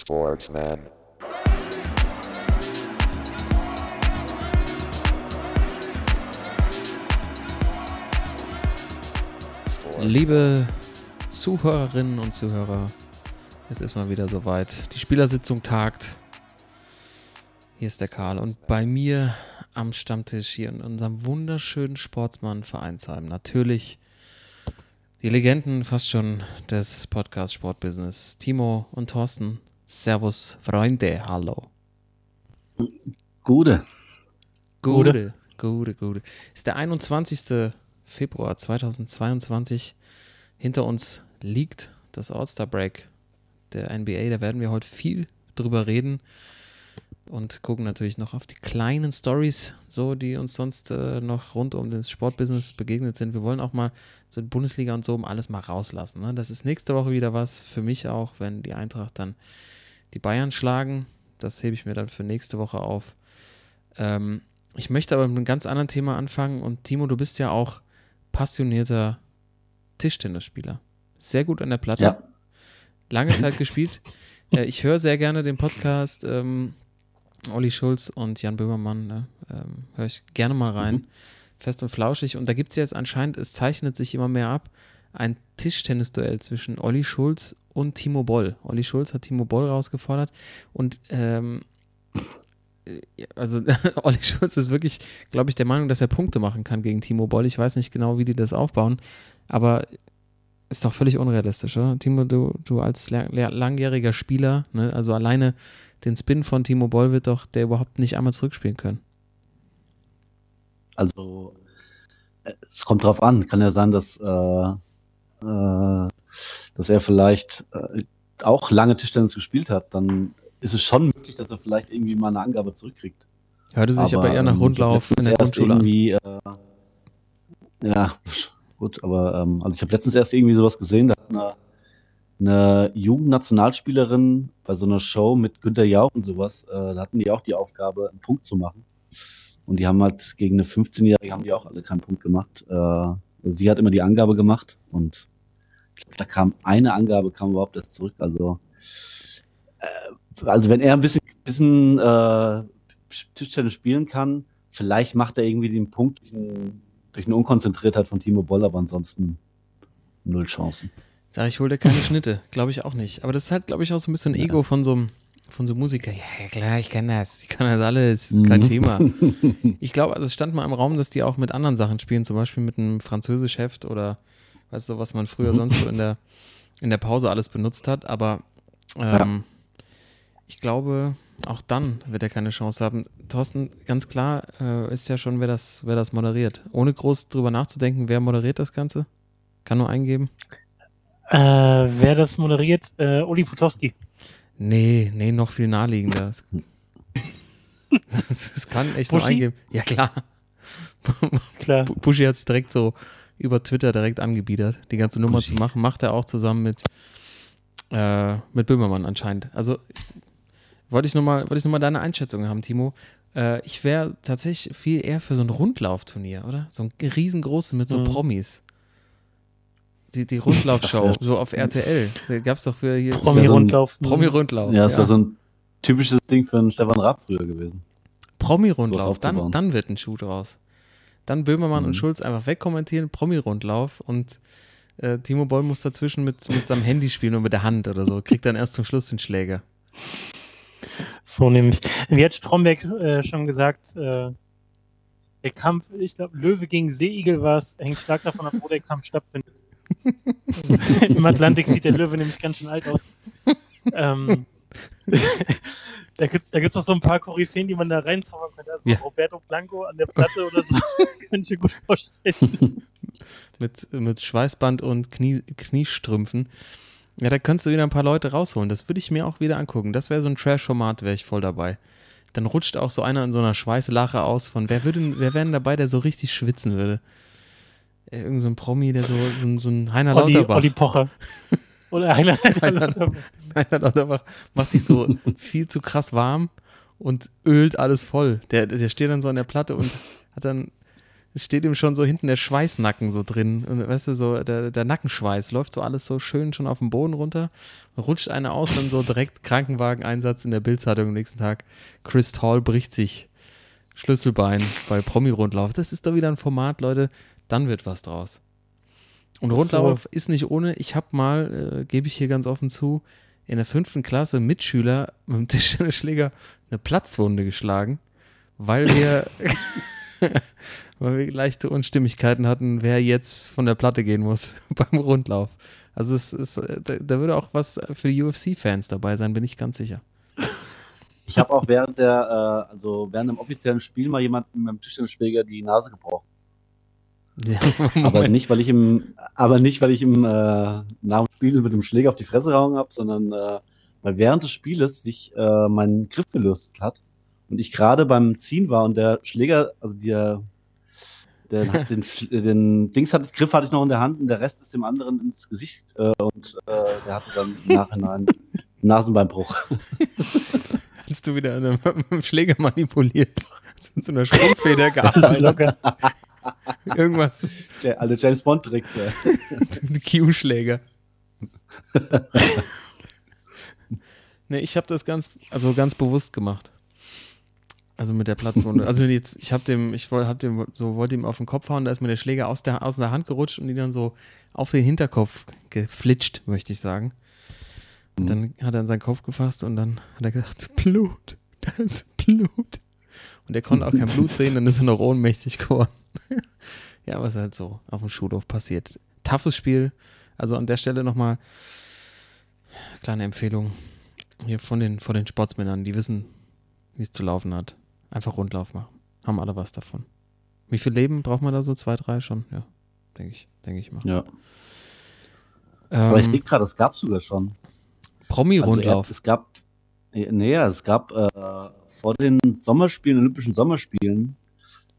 Sportsman. Liebe Zuhörerinnen und Zuhörer, es ist mal wieder soweit. Die Spielersitzung tagt. Hier ist der Karl und bei mir am Stammtisch hier in unserem wunderschönen Sportsmann Vereinsheim natürlich die Legenden fast schon des Podcast Sportbusiness. Timo und Thorsten. Servus, Freunde. Hallo. Gute. Gute, gute, gute. Ist der 21. Februar 2022. Hinter uns liegt das All-Star Break der NBA. Da werden wir heute viel drüber reden und gucken natürlich noch auf die kleinen Stories, so die uns sonst äh, noch rund um das Sportbusiness begegnet sind. Wir wollen auch mal so die Bundesliga und so um alles mal rauslassen. Ne? Das ist nächste Woche wieder was für mich auch, wenn die Eintracht dann die Bayern schlagen. Das hebe ich mir dann für nächste Woche auf. Ähm, ich möchte aber mit einem ganz anderen Thema anfangen und Timo, du bist ja auch passionierter Tischtennisspieler. Sehr gut an der Platte. Ja. Lange Zeit gespielt. Äh, ich höre sehr gerne den Podcast ähm, Olli Schulz und Jan Böhmermann. Ne? Ähm, höre ich gerne mal rein. Mhm. Fest und flauschig. Und da gibt es jetzt anscheinend, es zeichnet sich immer mehr ab, ein Tischtennisduell zwischen Olli Schulz und Timo Boll. Olli Schulz hat Timo Boll rausgefordert und ähm, äh, also Olli Schulz ist wirklich, glaube ich, der Meinung, dass er Punkte machen kann gegen Timo Boll. Ich weiß nicht genau, wie die das aufbauen, aber ist doch völlig unrealistisch, oder? Timo, du, du als la- la- langjähriger Spieler, ne, also alleine den Spin von Timo Boll wird doch der überhaupt nicht einmal zurückspielen können. Also, äh, es kommt drauf an. Kann ja sein, dass, äh, äh, dass er vielleicht äh, auch lange Tischtennis gespielt hat. Dann ist es schon möglich, dass er vielleicht irgendwie mal eine Angabe zurückkriegt. Hörte sich aber, eher nach ähm, Rundlauf in der Grundschule an. äh, ja, gut, aber ähm, also ich habe letztens erst irgendwie sowas gesehen, da hat eine, eine Jugendnationalspielerin bei so einer Show mit Günter Jauch und sowas, äh, da hatten die auch die Aufgabe, einen Punkt zu machen. Und die haben halt gegen eine 15-Jährige haben die auch alle keinen Punkt gemacht. Äh, sie hat immer die Angabe gemacht und ich glaube, da kam eine Angabe, kam überhaupt erst zurück. Also, äh, also wenn er ein bisschen, bisschen äh, Tischtennis spielen kann, vielleicht macht er irgendwie den Punkt durch, ein, durch eine Unkonzentriertheit von Timo Boll, aber ansonsten null Chancen. Sag ich, hol dir keine Schnitte. Glaube ich auch nicht. Aber das ist halt, glaube ich, auch so ein bisschen Ja. Ego von so einem von so Musiker. Ja, klar, ich kann das. Ich kann das alles. Kein Mhm. Thema. Ich glaube, also es stand mal im Raum, dass die auch mit anderen Sachen spielen, zum Beispiel mit einem Französischheft oder weißt du, was man früher sonst so in der, in der Pause alles benutzt hat. Aber ähm, ich glaube, auch dann wird er keine Chance haben. Thorsten, ganz klar äh, ist ja schon, wer das, wer das moderiert. Ohne groß drüber nachzudenken, wer moderiert das Ganze? Kann nur eingeben. Äh, wer das moderiert? Äh, Uli Potowski. Nee, nee, noch viel naheliegender. Es kann echt nur Buschi? eingeben. Ja, klar. Klar. Buschi hat sich direkt so über Twitter direkt angebiedert, die ganze Nummer Buschi. zu machen. Macht er auch zusammen mit, äh, mit Böhmermann anscheinend. Also ich, wollte ich nochmal noch mal deine Einschätzung haben, Timo. Äh, ich wäre tatsächlich viel eher für so ein Rundlaufturnier, oder? So ein riesengroßes mit so Mhm. Promis. Die, die Rundlaufshow, so auf RTL. Da gab es doch für hier Promi-Rundlauf. Promi-Rundlauf. Ja, das war so ein typisches Ding für einen Stefan Raab früher gewesen. Promi-Rundlauf, dann, dann wird ein Schuh draus. Dann Böhmermann und Mhm. Schulz einfach wegkommentieren, Promi-Rundlauf und äh, Timo Boll muss dazwischen mit, mit seinem Handy spielen und mit der Hand oder so. Kriegt dann erst zum Schluss den Schläger. So nämlich. Wie hat Stromberg äh, schon gesagt, äh, der Kampf, ich glaube, Löwe gegen Seeigel war es, hängt stark davon ab, wo der Kampf stattfindet. Im Atlantik sieht der Löwe nämlich ganz schön alt aus. ähm, da gibt es da gibt's noch so ein paar Koryphäen, die man da reinzaubern könnte. Also Ja. Roberto Blanco an der Platte oder so. Könnte ich mir gut vorstellen. Mit, mit Schweißband und Knie, Kniestrümpfen. Ja, da könntest du wieder ein paar Leute rausholen. Das würde ich mir auch wieder angucken. Das wäre so ein Trash-Format, wäre ich voll dabei. Dann rutscht auch so einer in so einer Schweißlache aus von, wer, würde, wer wäre denn dabei, der so richtig schwitzen würde? Äh, Irgend so ein Promi, der so, so, ein- so ein Heiner Olli, Lauterbach. Olli Pocher. Oder Heiner, Heiner Heiner- Lauterbach. Heiner Lauterbach macht sich so viel zu krass warm und ölt alles voll. Der, der steht dann so an der Platte und hat dann steht ihm schon so hinten der Schweißnacken so drin. Und weißt du, so der, der Nackenschweiß läuft so alles so schön schon auf den Boden runter. Rutscht einer aus, dann so direkt Krankenwagen-Einsatz in der Bildzeitung am nächsten Tag. Chris Hall bricht sich Schlüsselbein bei Promi-Rundlauf. Das ist doch wieder ein Format, Leute. Dann wird was draus. Und Rundlauf so. ist nicht ohne. Ich habe mal, äh, gebe ich hier ganz offen zu, in der fünften Klasse Mitschüler mit dem Tischschläger eine Platzwunde geschlagen, weil wir, weil wir leichte Unstimmigkeiten hatten, wer jetzt von der Platte gehen muss beim Rundlauf. Also es ist, da, da würde auch was für die UFC-Fans dabei sein, bin ich ganz sicher. Ich habe auch während der, äh, also während einem offiziellen Spiel mal jemanden mit dem Tischtennisschläger die Nase gebrochen. Aber nicht, weil ich im, aber nicht, weil ich im äh, nach dem Spiel mit dem Schläger auf die Fresse gehauen habe, sondern äh, weil während des Spieles sich äh, mein Griff gelöst hat und ich gerade beim Ziehen war und der Schläger, also der, der den, den Dings hatte, Griff hatte ich noch in der Hand und der Rest ist dem anderen ins Gesicht äh, und äh, der hatte dann im Nachhinein Nasenbeinbruch. Hast du wieder dem Schläger manipuliert? Mit so einer Sprungfeder gearbeitet? Irgendwas. Alle James Bond-Tricks, ey. Q-Schläger. nee, ich habe das ganz, also ganz bewusst gemacht. Also mit der Platzwunde. Also jetzt, ich habe dem, ich wollte, hab dem, so wollte ihm auf den Kopf hauen, da ist mir der Schläger aus der, aus der Hand gerutscht und ihn dann so auf den Hinterkopf geflitscht, möchte ich sagen. Und dann hat er an seinen Kopf gefasst und dann hat er gesagt, Blut, da ist Blut. Und er konnte auch kein Blut sehen, dann ist er noch ohnmächtig geworden. ja, was halt so auf dem Schulhof passiert. Toughes Spiel. Also an der Stelle nochmal kleine Empfehlung hier von den, von den Sportsmännern, die wissen, wie es zu laufen hat. Einfach Rundlauf machen. Haben alle was davon. Wie viel Leben braucht man da so? Zwei, drei schon? Ja, denke ich, denke ich mal. Ja. Ähm, Aber ich denke gerade, das gab es sogar schon. Promi-Rundlauf. Also es gab, nee, es gab äh, vor den Sommerspielen, Olympischen Sommerspielen,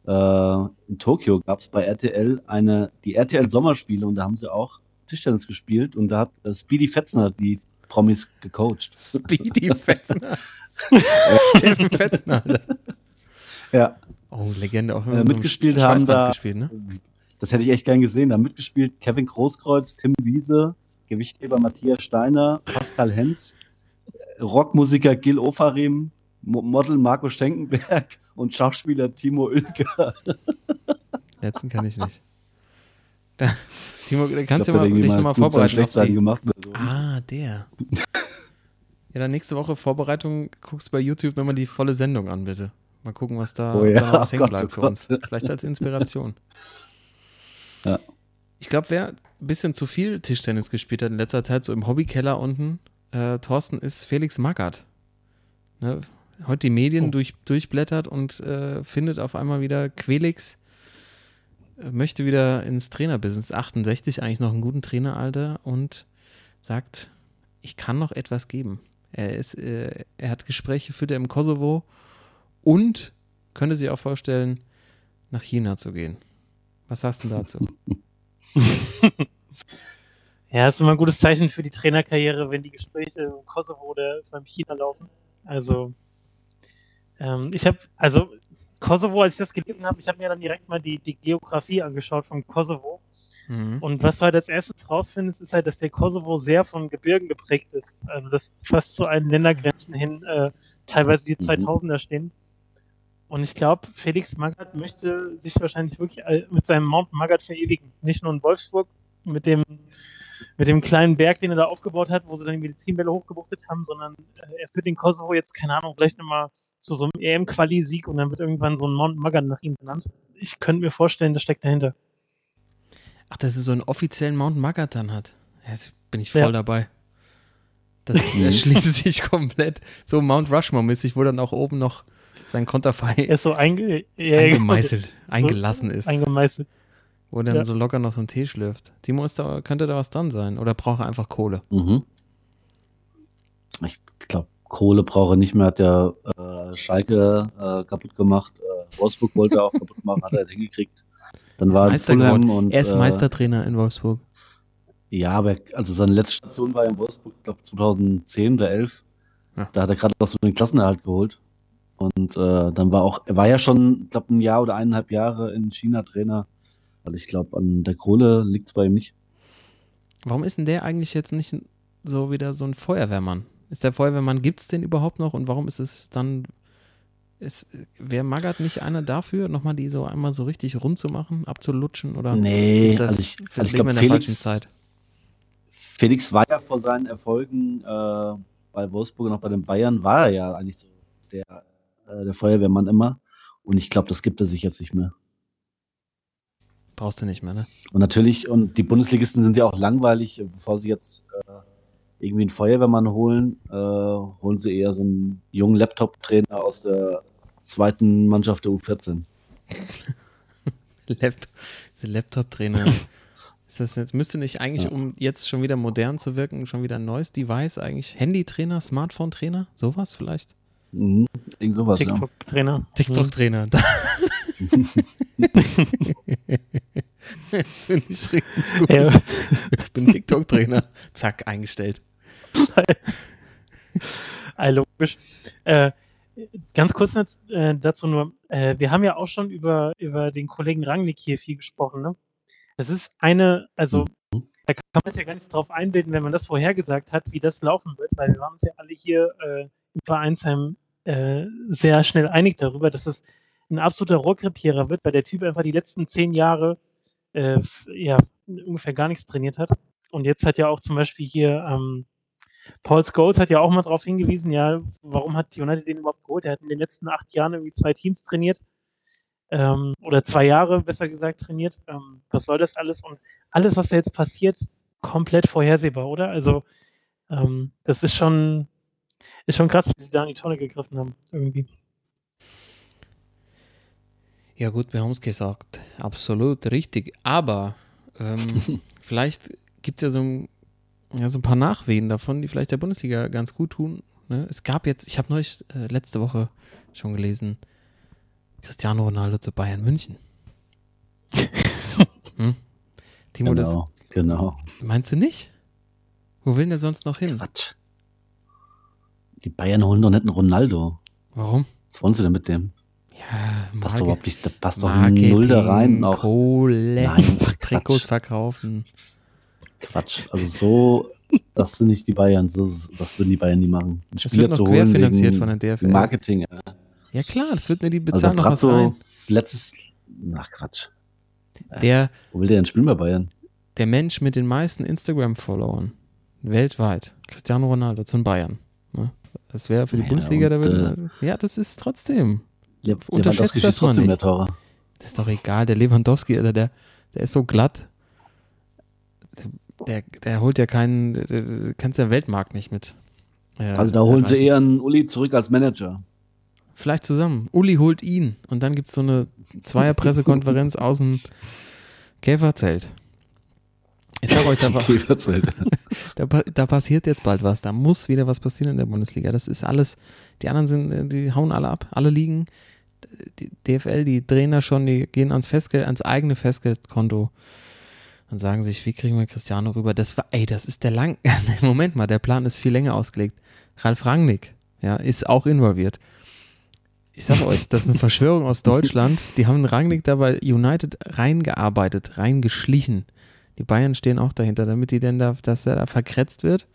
äh, in Tokio gab es bei RTL eine, die RTL Sommerspiele und da haben sie auch Tischtennis gespielt und da hat äh, Speedy Fetzner die Promis gecoacht. Speedy Fetzner. Steffen Fetzner. Ja. Oh, Legende. Auch äh, mitgespielt so haben da, gespielt, ne? das hätte ich echt gern gesehen, da mitgespielt Kevin Großkreuz, Tim Wiese, Gewichtheber Matthias Steiner, Pascal Henz, Rockmusiker Gil Ofarim, Model Marco Schenkenberg und Schauspieler Timo Oelker. Letzten kann ich nicht. Da, Timo, kannst du mal, dich nochmal vorbereiten. Gemacht so. Ah, der. ja, dann nächste Woche Vorbereitung guckst du bei YouTube nochmal die volle Sendung an, bitte. Mal gucken, was da, oh, ja. da was hängen bleibt oh für uns. Vielleicht als Inspiration. Ja. Ich glaube, wer ein bisschen zu viel Tischtennis gespielt hat in letzter Zeit, so im Hobbykeller unten, äh, Thorsten, ist Felix Magath. Ne? heute die Medien oh. durch, durchblättert und äh, findet auf einmal wieder Quelix äh, möchte wieder ins Trainerbusiness, 68, eigentlich noch einen guten Traineralter und sagt, ich kann noch etwas geben. Er, ist, äh, er hat Gespräche führt er im Kosovo und könnte sich auch vorstellen, nach China zu gehen. Was sagst du dazu? ja, ist immer ein gutes Zeichen für die Trainerkarriere, wenn die Gespräche im Kosovo oder beim China laufen. Also ähm, ich habe, also Kosovo, als ich das gelesen habe, ich habe mir dann direkt mal die, die Geografie angeschaut von Kosovo. Mhm. Und was du halt als erstes rausfindest, ist halt, dass der Kosovo sehr von Gebirgen geprägt ist. Also dass fast zu allen Ländergrenzen hin äh, teilweise die 2000er mhm. stehen. Und ich glaube, Felix Magath möchte sich wahrscheinlich wirklich mit seinem Mount Magath verewigen. Nicht nur in Wolfsburg mit dem mit dem kleinen Berg, den er da aufgebaut hat, wo sie dann die Medizinbälle hochgebuchtet haben, sondern äh, er führt den Kosovo jetzt, keine Ahnung, vielleicht nochmal zu so einem EM-Quali-Sieg und dann wird irgendwann so ein Mount Magan nach ihm benannt. Ich könnte mir vorstellen, das steckt dahinter. Ach, dass er so einen offiziellen Mount Magat dann hat. Jetzt bin ich voll ja. dabei. Das erschließt sich komplett. So Mount Rushmore-mäßig, wo dann auch oben noch sein Konterfei er so einge ja, eingemeißelt, so eingelassen ist. Eingemeißelt. Wo dann ja. so locker noch so ein Tee schlürft. Timo, ist da, könnte da was dran sein? Oder braucht er einfach Kohle? Mhm. Ich glaube, Kohle braucht er nicht mehr. Hat der äh, Schalke äh, kaputt gemacht. Äh, Wolfsburg wollte er auch kaputt machen, hat er hingekriegt. Dann war Fulham und, Er ist äh, Meistertrainer in Wolfsburg. Ja, aber also seine letzte Station war in Wolfsburg, ich glaube 2010 oder 11. Ja. Da hat er gerade noch so den Klassenerhalt geholt. Und äh, dann war auch, er war ja schon, ich glaube, ein Jahr oder eineinhalb Jahre in China Trainer. Also ich glaube, an der Kohle liegt es bei ihm nicht. Warum ist denn der eigentlich jetzt nicht so wieder so ein Feuerwehrmann? Ist der Feuerwehrmann, gibt es den überhaupt noch und warum ist es dann, ist, wäre Magath nicht einer dafür, nochmal die so einmal so richtig rund zu machen, abzulutschen oder Nee, ist das, also ich, also ich glaube, in der falschen Felix, Zeit? Felix war ja vor seinen Erfolgen äh, bei Wolfsburg und auch bei den Bayern, war er ja eigentlich so der, äh, der Feuerwehrmann immer. Und ich glaube, das gibt er sich jetzt nicht mehr. Brauchst du nicht mehr, ne? Und natürlich, und die Bundesligisten sind ja auch langweilig, bevor sie jetzt äh, irgendwie einen Feuerwehrmann holen, äh, holen sie eher so einen jungen Laptop-Trainer aus der zweiten Mannschaft der U14. Laptop, diese Laptop-Trainer. Ist das jetzt, müsste nicht eigentlich, Ja. um jetzt schon wieder modern zu wirken, schon wieder ein neues Device eigentlich? Handy-Trainer, Smartphone-Trainer, sowas vielleicht? Mhm, irgend sowas, ja. TikTok-Trainer. TikTok-Trainer. das finde ich richtig gut. Ja. Ich bin TikTok-Trainer. Zack, eingestellt. Logisch. Äh, ganz kurz äh, dazu nur, äh, wir haben ja auch schon über, über den Kollegen Rangnick hier viel gesprochen, ne? Das ist eine, also Mhm. da kann man sich ja gar nichts drauf einbilden, wenn man das vorhergesagt hat, wie das laufen wird, weil wir waren uns ja alle hier äh, im Vereinsheim äh, sehr schnell einig darüber, dass es ein absoluter Rohrkrepierer wird, weil der Typ einfach die letzten zehn Jahre äh, ja, ungefähr gar nichts trainiert hat. Und jetzt hat ja auch zum Beispiel hier ähm, Paul Scholes hat ja auch mal darauf hingewiesen, ja, warum hat United den überhaupt geholt? Er hat in den letzten acht Jahren irgendwie zwei Teams trainiert. Ähm, oder zwei Jahre, besser gesagt, trainiert. Ähm, was soll das alles? Und alles, was da jetzt passiert, komplett vorhersehbar, oder? Also, ähm, das ist schon, ist schon krass, wie sie da in die Tonne gegriffen haben, irgendwie. Ja, gut, wir haben es gesagt. Absolut richtig. Aber ähm, vielleicht gibt es ja so, ein, ja so ein paar Nachwehen davon, die vielleicht der Bundesliga ganz gut tun. Ne? Es gab jetzt, ich habe neulich äh, letzte Woche schon gelesen, Cristiano Ronaldo zu Bayern München. hm? Timo, Genau, genau. das meinst du nicht? Wo will denn der sonst noch hin? Quatsch. Die Bayern holen doch nicht einen Ronaldo. Warum? Was wollen sie denn mit dem? Ja, Passt doch überhaupt nicht, da passt doch null da rein. Auch Kohle, Nein, ach, Trikots verkaufen. Quatsch. Also so, das sind nicht die Bayern. So, das würden die Bayern nie machen. Einen Das wird noch querfinanziert von der DFL. Marketing. Ja. Ja klar, das wird mir die Also bezahlen noch was ein. letztes, ach Quatsch. Der, Wo will der denn spielen bei Bayern? der Mensch mit den meisten Instagram-Followern weltweit, Cristiano Ronaldo zum Bayern. Ne? Das wäre für die Ja, Bundesliga, da würde, ja, das ist trotzdem. Le Unterschätzt Lewandowski das schießt trotzdem nicht. mehr Tore. Das ist doch egal, der Lewandowski, Alter, der, der ist so glatt. Der, der holt ja keinen, der- der- kannst ja Weltmarkt nicht mit. äh, Also da holen sie erreichen. eher einen Uli zurück als Manager. Vielleicht zusammen. Uli holt ihn und dann gibt es so eine Zweier-Pressekonferenz aus dem Käferzelt. Ich sag euch, da, war- Käferzelt. Da, da passiert jetzt bald was. Da muss wieder was passieren in der Bundesliga. Das ist alles, die anderen sind, äh, die hauen alle ab, alle liegen. Die DFL, die drehen da schon, die gehen ans Festgeld, ans eigene Festgeldkonto und sagen sich, wie kriegen wir Cristiano rüber? Das war, ey, das ist der lang, Moment mal, der Plan ist viel länger ausgelegt. Ralf Rangnick, ja, ist auch involviert. Ich sag euch, das ist eine Verschwörung aus Deutschland. Die haben Rangnick da bei United reingearbeitet, reingeschlichen. Die Bayern stehen auch dahinter, damit die denn da, dass er da verkretzt wird.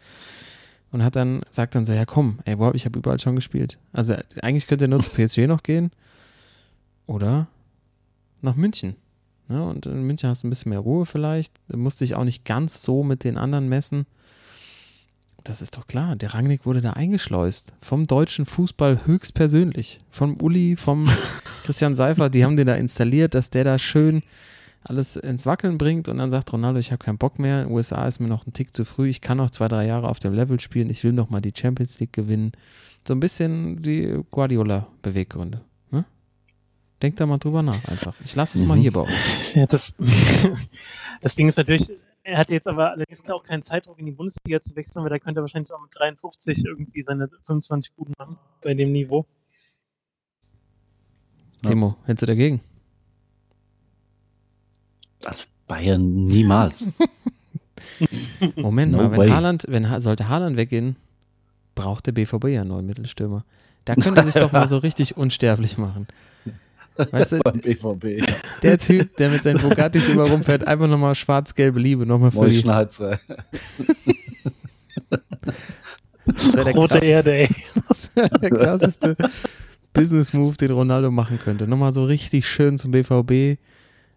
Und hat dann, sagt dann so, ja komm, ey, wow, ich habe überall schon gespielt. Also eigentlich könnte er nur zu PSG noch gehen. Oder nach München. Ne? Und in München hast du ein bisschen mehr Ruhe vielleicht. Du musst dich auch nicht ganz so mit den anderen messen. Das ist doch klar. Der Rangnick wurde da eingeschleust. Vom deutschen Fußball höchstpersönlich. Vom Uli, vom Christian Seifer. Die haben den da installiert, dass der da schön alles ins Wackeln bringt und dann sagt Ronaldo, ich habe keinen Bock mehr. USA ist mir noch ein Tick zu früh. Ich kann noch zwei, drei Jahre auf dem Level spielen. Ich will noch mal die Champions League gewinnen. So ein bisschen die Guardiola-Beweggründe. Ne? Denkt da mal drüber nach einfach. Ich lasse es mal Mhm. hier bei euch. Ja, das, das Ding ist natürlich, er hatte jetzt aber allerdings auch keinen Zeitdruck in die Bundesliga zu wechseln, weil da könnte er wahrscheinlich auch mit 53 irgendwie seine 25 Buden machen bei dem Niveau. Ja. Timo, hättest du dagegen? Bayern niemals. Moment No mal, wenn way. Haaland, wenn Ha- sollte Haaland weggehen, braucht der BVB ja einen neuen Mittelstürmer. Da könnte er sich doch mal so richtig unsterblich machen. Weißt du, BVB. der Typ, der mit seinen Bugattis immer rumfährt, einfach nochmal schwarz-gelbe Liebe, nochmal für die. Schneizer. Das wäre der, Rote krass, Erde, ey. das wär der krasseste Business-Move, den Ronaldo machen könnte. Nochmal so richtig schön zum BVB.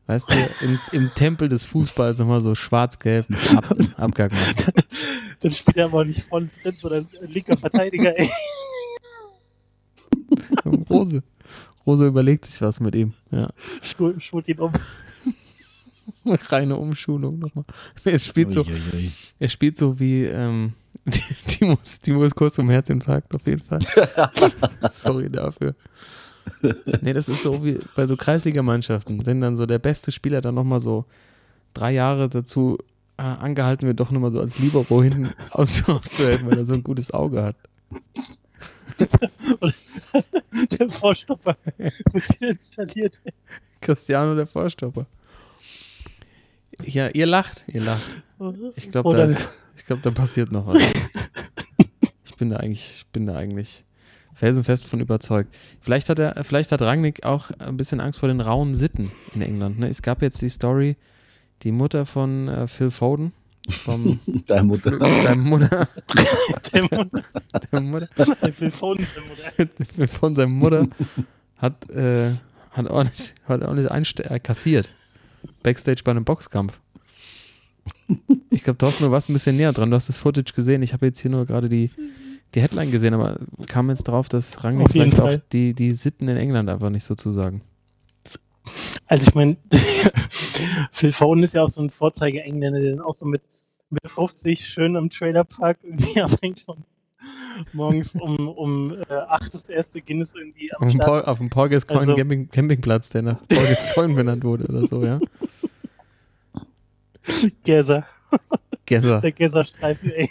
Weißt du, im, im Tempel des Fußballs nochmal so schwarz-gelb ab, Abgang machen. Dann spielt er aber nicht vorne drin, sondern linker Verteidiger, ey. Rose. Rose überlegt sich was mit ihm. Ja. Schul, schult ihn um. Reine Umschulung nochmal. Er spielt so, Uiuiui. er spielt so wie, ähm, die, die, muss, die muss kurz zum Herzinfarkt auf jeden Fall. Sorry dafür. Nee, das ist so wie bei so Kreisligamannschaften, wenn dann so der beste Spieler dann nochmal so drei Jahre dazu äh, angehalten wird, doch nochmal so als Libero hinten aus, auszuhelfen, weil er so ein gutes Auge hat. Der Vorstopper wird installiert. Cristiano der Vorstopper. Ja, ihr lacht, ihr lacht. Ich glaube, da, ist- ich glaub, da passiert noch was. Ich bin da eigentlich, ich bin da eigentlich felsenfest von überzeugt. Vielleicht hat er, vielleicht hat Rangnick auch ein bisschen Angst vor den rauen Sitten in England. Ne? Es gab jetzt die Story, die Mutter von äh, Phil Foden, vom Deine Mutter. seinem Mutter, der Mutter, der Mutter, der Phil Foden ist der Mutter. von seiner Mutter hat, äh, hat ordentlich, hat ordentlich einste äh, kassiert. Backstage bei einem Boxkampf. Ich glaube, Thorsten, du warst ein bisschen näher dran. Du hast das Footage gesehen. Ich habe jetzt hier nur gerade die, die Headline gesehen, aber kam jetzt drauf, dass Rangnick vielleicht auch Fall. die, die Sitten in England einfach nicht so zusagen. Also ich meine, Phil Foden ist ja auch so ein Vorzeige-Engländer, der dann auch so mit, mit 50 schön am Trailerpark irgendwie abhängt und morgens um, um äh, 8 das erste Guinness irgendwie am Auf dem, Start. Paul, auf dem Paul Gascoigne Also- Camping, Campingplatz, der nach Paul Gascoigne benannt wurde oder so, ja. Gäser, Gesser. der Gäserstreifen, ey.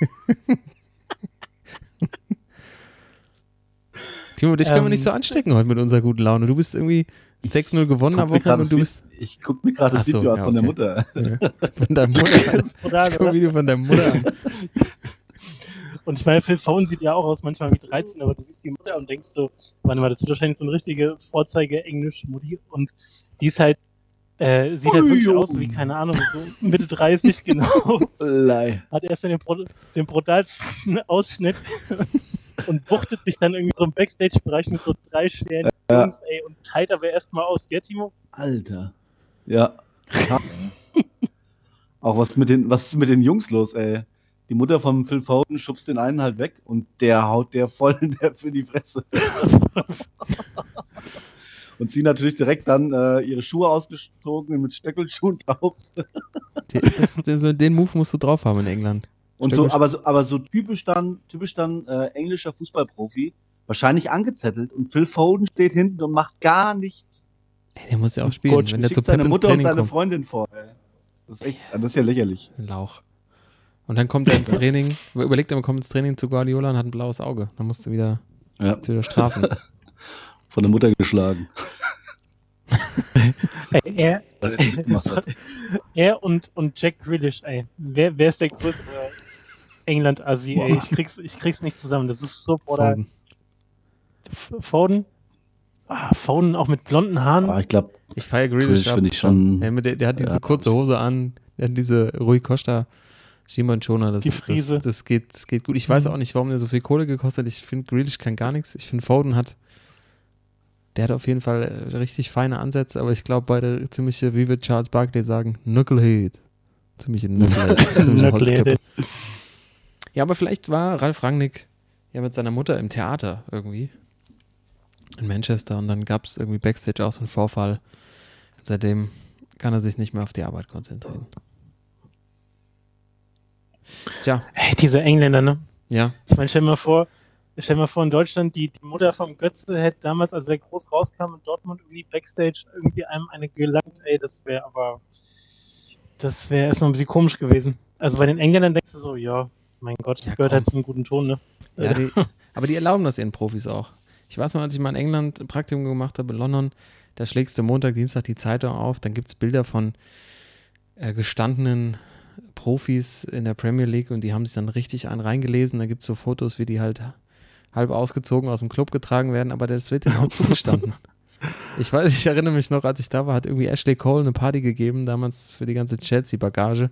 Timo, dich können wir Ähm, nicht so anstecken heute mit unserer guten Laune. Du bist irgendwie 6-0 gewonnen am Guck Wochenende und du bist Ich guck mir gerade das so, Video an ja, von der okay. Mutter. von deiner Mutter. Das ist brutal, Ich gucke ein oder? Video von deiner Mutter an. Und ich meine, Phil Foden sieht ja auch aus manchmal wie 13, aber du siehst die Mutter und denkst so, warte mal, das ist wahrscheinlich so eine richtige Vorzeige-Englisch-Mutti und die ist halt, äh, sieht halt wirklich aus wie, keine Ahnung, so Mitte 30 genau. Lei. hat erst den, den brutalsten Ausschnitt und buchtet sich dann irgendwie so im Backstage-Bereich mit so drei schweren Ja. Jungs, ey, und teilt aber erstmal aus, gell, Timo? Alter. Ja. Auch was mit den, was ist mit den Jungs los, ey? Die Mutter von Phil Foden schubst den einen halt weg und der haut der voll in der für die Fresse. und sie natürlich direkt dann äh, ihre Schuhe ausgezogen mit Stöckelschuhen drauf. So den Move musst du drauf haben in England. Und so, aber so, aber so typisch dann, typisch dann äh, englischer Fußballprofi, wahrscheinlich angezettelt und Phil Foden steht hinten und macht gar nichts. Ey, der muss ja auch spielen, Coach wenn der zu seine Mutter und seine kommt. Freundin vor. Ey. Das ist echt, das ist ja lächerlich. Ein Lauch. Und dann kommt er ins Training, überlegt er, man kommt ins Training zu Guardiola und hat ein blaues Auge. Dann musst du wieder, Ja, musst du wieder strafen. von der Mutter geschlagen. Ey, er, er und, und Jack Grealish, ey. Wer, wer ist der größere England-Asi, ey? Ich krieg's, ich krieg's nicht zusammen. Das ist so, Bruder. Foden. Foden? Ah, Foden auch mit blonden Haaren. Aber ich glaube, Ich feiere Grealish. Grealish finde ich schon- Ja, mit der, der hat diese Ja. kurze Hose an, der hat diese Rui Costa Shimon Schoner. Das, Die Friese. Das, das, geht, das geht gut. Ich weiß Mhm. auch nicht, warum der so viel Kohle gekostet hat. Ich finde, Grealish kann gar nichts. Ich finde, Foden hat, der hat auf jeden Fall äh, richtig feine Ansätze, aber ich glaube, beide ziemliche, wie wird Charles Barkley sagen, Knucklehead. Ziemliche Knucklehead. Ja, aber vielleicht war Ralf Rangnick ja mit seiner Mutter im Theater irgendwie in Manchester und dann gab es irgendwie Backstage auch so einen Vorfall. Seitdem kann er sich nicht mehr auf die Arbeit konzentrieren. Tja, Ey, diese Engländer, ne? ja, Ich meine, stell dir mal vor, stell dir mal vor, in Deutschland, die, die Mutter vom Götze hätte damals, als er groß rauskam in Dortmund, irgendwie Backstage irgendwie einem eine gelangt, ey, das wäre aber, das wäre erstmal ein bisschen komisch gewesen. Also bei den Engländern denkst du so, ja, mein Gott, Ja, gehört komm. halt zum guten Ton, ne? ja die, aber die erlauben das ihren Profis auch. Ich weiß noch, als ich mal in England ein Praktikum gemacht habe, in London, da schlägst du Montag, Dienstag die Zeitung auf, dann gibt es Bilder von äh, gestandenen Profis in der Premier League und die haben sich dann richtig einen reingelesen. Da gibt es so Fotos, wie die halt halb ausgezogen aus dem Club getragen werden, aber das wird ihm auch zugestanden. Ich weiß, ich erinnere mich noch, als ich da war, hat irgendwie Ashley Cole eine Party gegeben, damals für die ganze Chelsea-Bagage.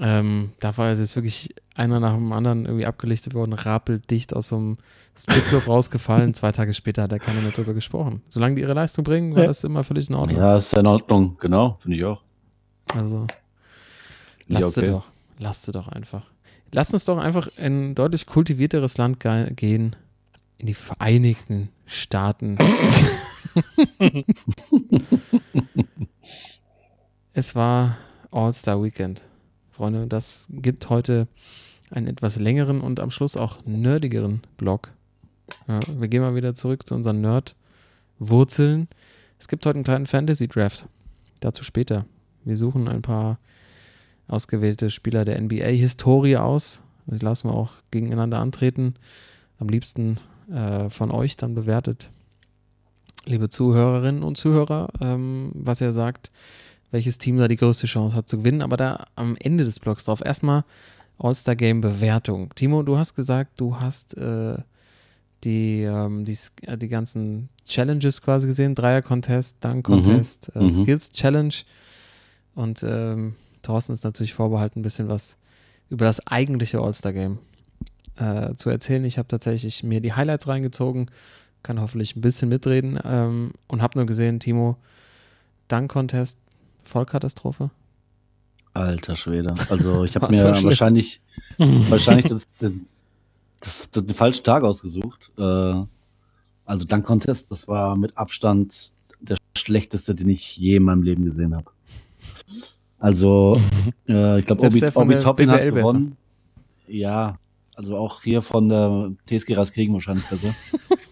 Ähm, da war jetzt wirklich einer nach dem anderen irgendwie abgelichtet worden, rappeldicht aus so einem Stripclub rausgefallen. Zwei Tage später hat er keiner mehr drüber gesprochen. Solange die ihre Leistung bringen, war das immer völlig in Ordnung. Ja, ist ja in Ordnung, genau, finde ich auch. Also, Ja, lasst okay. sie doch. Lasst sie doch einfach. Lasst uns doch einfach in ein deutlich kultivierteres Land ge gehen. In die Vereinigten Staaten. es war All-Star Weekend. Freunde, das gibt heute einen etwas längeren und am Schluss auch nerdigeren Blog. Ja, wir gehen mal wieder zurück zu unseren Nerd-Wurzeln. Es gibt heute einen kleinen Fantasy-Draft. Dazu später. Wir suchen ein paar ausgewählte Spieler der NBA-Historie aus. Die lassen wir auch gegeneinander antreten. Am liebsten äh, von euch dann bewertet. Liebe Zuhörerinnen und Zuhörer, ähm, was ihr sagt, welches Team da die größte Chance hat zu gewinnen. Aber da am Ende des Blogs drauf. Erstmal All-Star-Game-Bewertung. Timo, du hast gesagt, du hast äh, die, ähm, die, äh, die ganzen Challenges quasi gesehen. Dreier-Contest, Dunk-Contest, äh, Mhm. Skills-Challenge. Und ähm, Thorsten ist natürlich vorbehalten, ein bisschen was über das eigentliche All-Star-Game äh, zu erzählen. Ich habe tatsächlich mir die Highlights reingezogen, kann hoffentlich ein bisschen mitreden ähm, und habe nur gesehen, Timo, Dunk-Contest, Vollkatastrophe. Alter Schwede. Also ich habe mir so wahrscheinlich, wahrscheinlich das, das, das, das, den falschen Tag ausgesucht. Äh, also Dank Contest, das war mit Abstand der schlechteste, den ich je in meinem Leben gesehen habe. Also äh, ich glaube, Obi, Obi Toppin hat BBL besser. gewonnen. Ja, also auch hier von der TSG Raskriegen wahrscheinlich besser.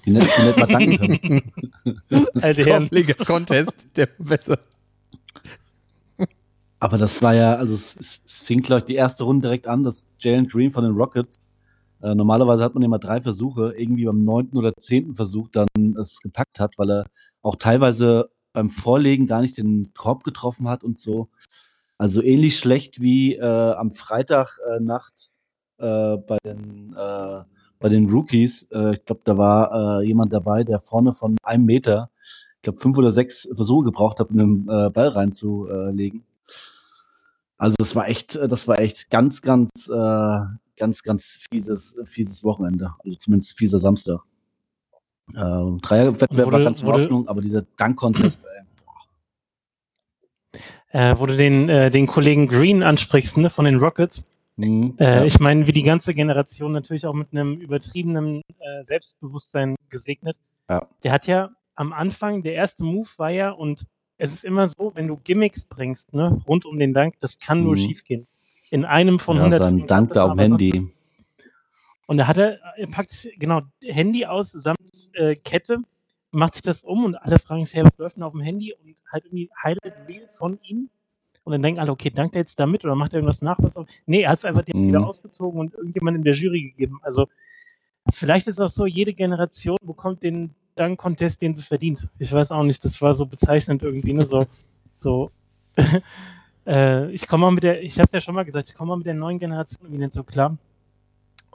Die nicht, die nicht mal danken können. Alte Herren. Contest, der besser. Aber das war ja, also es, es, es fing, glaube ich, die erste Runde direkt an, dass Jalen Green von den Rockets, äh, normalerweise hat man immer drei Versuche, irgendwie beim neunten oder zehnten Versuch dann es gepackt hat, weil er auch teilweise beim Vorlegen gar nicht den Korb getroffen hat und so. Also ähnlich schlecht wie äh, am Freitag äh, Nacht äh, bei den äh, bei den Rookies. Äh, ich glaube, da war äh, jemand dabei, der vorne von einem Meter, ich glaube, fünf oder sechs Versuche gebraucht hat, den äh, Ball reinzulegen. Also das war echt, das war echt ganz, ganz, äh, ganz, ganz fieses, fieses Wochenende. Also zumindest fieser Samstag. Ähm, Dreierwettbewerb war ganz in Ordnung, aber dieser Dunk-Contest, ey. Äh, wo du den, äh, den Kollegen Green ansprichst, ne, von den Rockets. Mhm, Äh, ja. Ich meine, wie die ganze Generation natürlich auch mit einem übertriebenen äh, Selbstbewusstsein gesegnet. Ja. Der hat ja am Anfang, der erste Move war ja, und es ist immer so, wenn du Gimmicks bringst, ne, rund um den Dank, das kann nur Mhm. schief gehen. In einem von ja, 100 sein Fällen Dank klappt da am Handy. Und da hat er, er packt genau Handy aus samt äh, Kette, macht sich das um und alle fragen sich, hey, was läuft denn auf dem Handy? Und halt irgendwie Highlight-Reel von ihm. Und dann denken alle, okay, dankt er jetzt damit oder macht er irgendwas nach? Was auch? Nee, er hat es einfach Mhm. wieder ausgezogen und irgendjemand in der Jury gegeben. Also vielleicht ist auch so, jede Generation bekommt den Dank-Contest, den sie verdient. Ich weiß auch nicht, das war so bezeichnend irgendwie, ne? So, so äh, ich komme mal mit der, ich habe es ja schon mal gesagt, ich komme mal mit der neuen Generation irgendwie nicht so klar.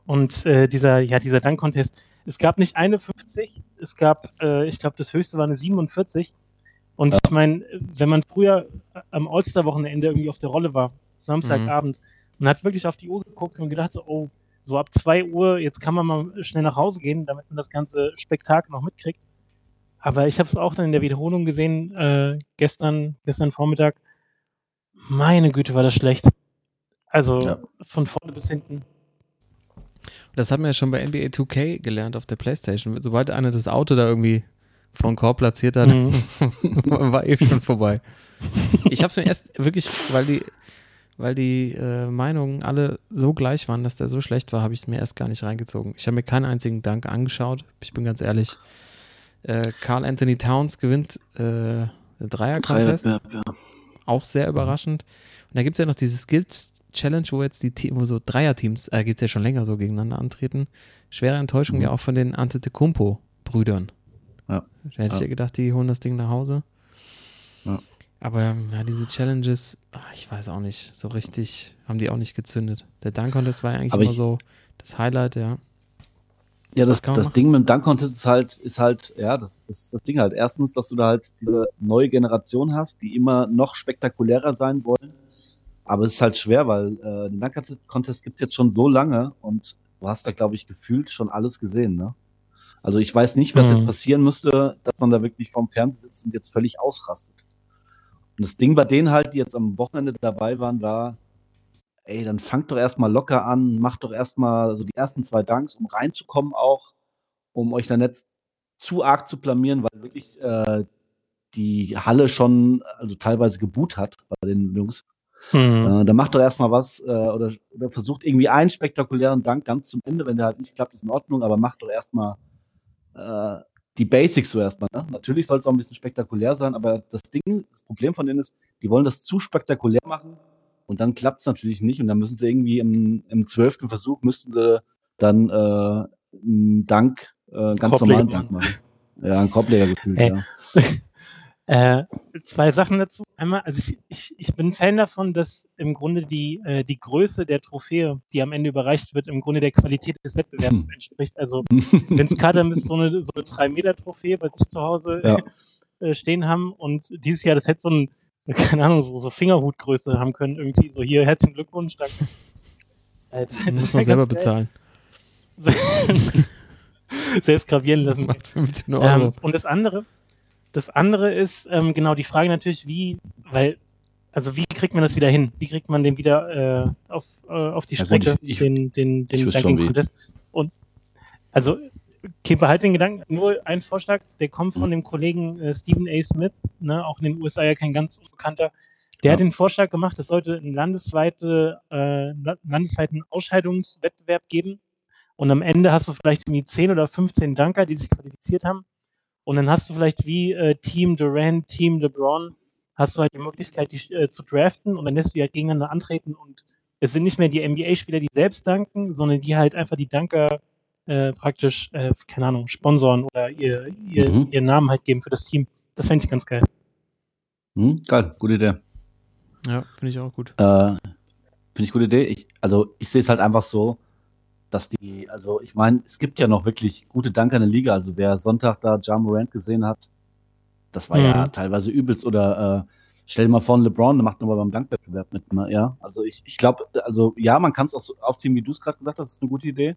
Und äh, dieser, ja, dieser Dank-Contest, es gab nicht eine 50, es gab, äh, ich glaube, das höchste war eine 47. Und ich meine, wenn man früher am All-Star-Wochenende irgendwie auf der Rolle war, Samstagabend, und hat wirklich auf die Uhr geguckt und gedacht, so, oh, so ab 2 Uhr, jetzt kann man mal schnell nach Hause gehen, damit man das ganze Spektakel noch mitkriegt. Aber ich habe es auch dann in der Wiederholung gesehen, äh, gestern, gestern Vormittag. Meine Güte, war das schlecht. Also Ja. von vorne bis hinten. Das haben wir ja schon bei NBA 2K gelernt auf der Playstation. Sobald einer das Auto da irgendwie vor den Korb platziert hat, Mhm. war eh schon vorbei. Ich habe es mir erst wirklich, weil die, weil die äh, Meinungen alle so gleich waren, dass der so schlecht war, habe ich es mir erst gar nicht reingezogen. Ich habe mir keinen einzigen Dank angeschaut. Ich bin ganz ehrlich. Äh, Carl Anthony Towns gewinnt äh, Dreier-Contest. Dreiwettbewerb, ja. Auch sehr überraschend. Und da gibt es ja noch diese Skills Challenge, wo jetzt die Team, wo so Dreierteams, äh, gibt es ja schon länger so gegeneinander antreten. Schwere Enttäuschung Mhm. ja auch von den Antetokounmpo-Brüdern. Ja. Da hätte ich Ja. ja gedacht, die holen das Ding nach Hause. Ja. Aber ja, diese Challenges, ach, ich weiß auch nicht, so richtig haben die auch nicht gezündet. Der Dunk Contest war ja eigentlich Aber immer ich- so das Highlight, ja. Ja, das, das Ding mit dem Dunk Contest ist halt, ist halt, ja, das, das ist das Ding halt. Erstens, dass du da halt diese neue Generation hast, die immer noch spektakulärer sein wollen. Aber es ist halt schwer, weil äh, den Dunk Contest gibt's jetzt schon so lange und du hast da, glaube ich, gefühlt schon alles gesehen, ne? Also ich weiß nicht, was mhm. jetzt passieren müsste, dass man da wirklich vorm Fernseher sitzt und jetzt völlig ausrastet. Und das Ding bei denen halt, die jetzt am Wochenende dabei waren, war, ey, dann fangt doch erstmal locker an, macht doch erstmal so die ersten zwei Danks, um reinzukommen auch, um euch dann nicht zu arg zu blamieren, weil wirklich äh, die Halle schon also teilweise geboot hat bei den Jungs. Mhm. Äh, dann macht doch erstmal was äh, oder, oder, versucht irgendwie einen spektakulären Dank ganz zum Ende. Wenn der halt nicht klappt, ist in Ordnung, aber macht doch erstmal äh, die Basics so erstmal. Ne? Natürlich soll es auch ein bisschen spektakulär sein, aber das Ding, das Problem von denen ist, die wollen das zu spektakulär machen und dann klappt es natürlich nicht und dann müssen sie irgendwie im, im zwölften Versuch müssten sie dann äh, einen Dank, äh, ganz normalen Dank machen. Ja, ein Korbleger gefühlt, ja. Äh, zwei Sachen dazu. Einmal, also ich, ich, ich bin Fan davon, dass im Grunde die, äh, die Größe der Trophäe, die am Ende überreicht wird, im Grunde der Qualität des Wettbewerbs entspricht. Also Vince Carter ist so eine, so eine 3-Meter-Trophäe bei sich zu Hause ja. äh, stehen haben und dieses Jahr, das hätte so ein, keine Ahnung, so, so Fingerhutgröße haben können, irgendwie so hier, herzlichen Glückwunsch, danke. Äh, das, das muss man selber bezahlen. Selbst gravieren lassen. 15 Euro. Ähm, und das andere, das andere ist ähm, genau die Frage natürlich, wie, weil, also wie kriegt man das wieder hin? Wie kriegt man den wieder äh, auf, äh, auf die Strecke, ja, gut, ich, den, den, den Dunking Contest? Und also, okay, behalt den Gedanken, nur ein Vorschlag, der kommt von dem Kollegen äh, Stephen A. Smith, ne, auch in den USA ja kein ganz unbekannter. Der ja. hat den Vorschlag gemacht, es sollte einen landesweite, äh, landesweiten Ausscheidungswettbewerb geben. Und am Ende hast du vielleicht irgendwie 10 oder 15 Danker, die sich qualifiziert haben. Und dann hast du vielleicht wie äh, Team Durant, Team LeBron, hast du halt die Möglichkeit, die äh, zu draften und dann lässt du die halt gegeneinander antreten und es sind nicht mehr die NBA-Spieler, die selbst danken, sondern die halt einfach die Danker äh, praktisch, äh, keine Ahnung, sponsoren oder ihr, ihr, mhm. ihren Namen halt geben für das Team. Das fände ich ganz geil. Mhm, geil, gute Idee. Ja, finde ich auch gut. Äh, finde ich gute Idee. Ich, also ich sehe es halt einfach so, dass die, also ich meine, es gibt ja noch wirklich gute Dank an der Liga. Also wer Sonntag da Ja Morant gesehen hat, das war mhm. ja teilweise übelst. Oder äh, stell dir mal vor, LeBron der macht nochmal beim Dankwettbewerb mit. Ne? Ja, also ich, ich glaube, also ja, man kann es auch so aufziehen, wie du es gerade gesagt hast, das ist eine gute Idee.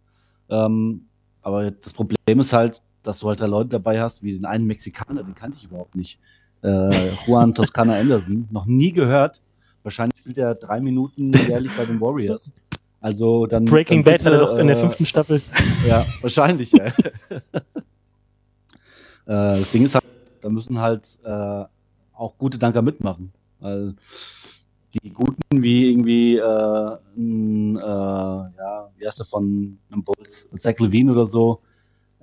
Ähm, aber das Problem ist halt, dass du halt da Leute dabei hast, wie den einen Mexikaner, den kannte ich überhaupt nicht. Äh, Juan Toscana Anderson, noch nie gehört. Wahrscheinlich spielt er drei Minuten jährlich bei den Warriors. Also dann. Breaking dann bitte, Bad hat er doch in der äh, fünften Staffel. Ja, wahrscheinlich, ja. äh, das Ding ist halt, da müssen halt äh, auch gute Danker mitmachen. Weil die Guten wie irgendwie, äh, n, äh, ja, wie heißt der von einem Bulls, Zach Levine oder so.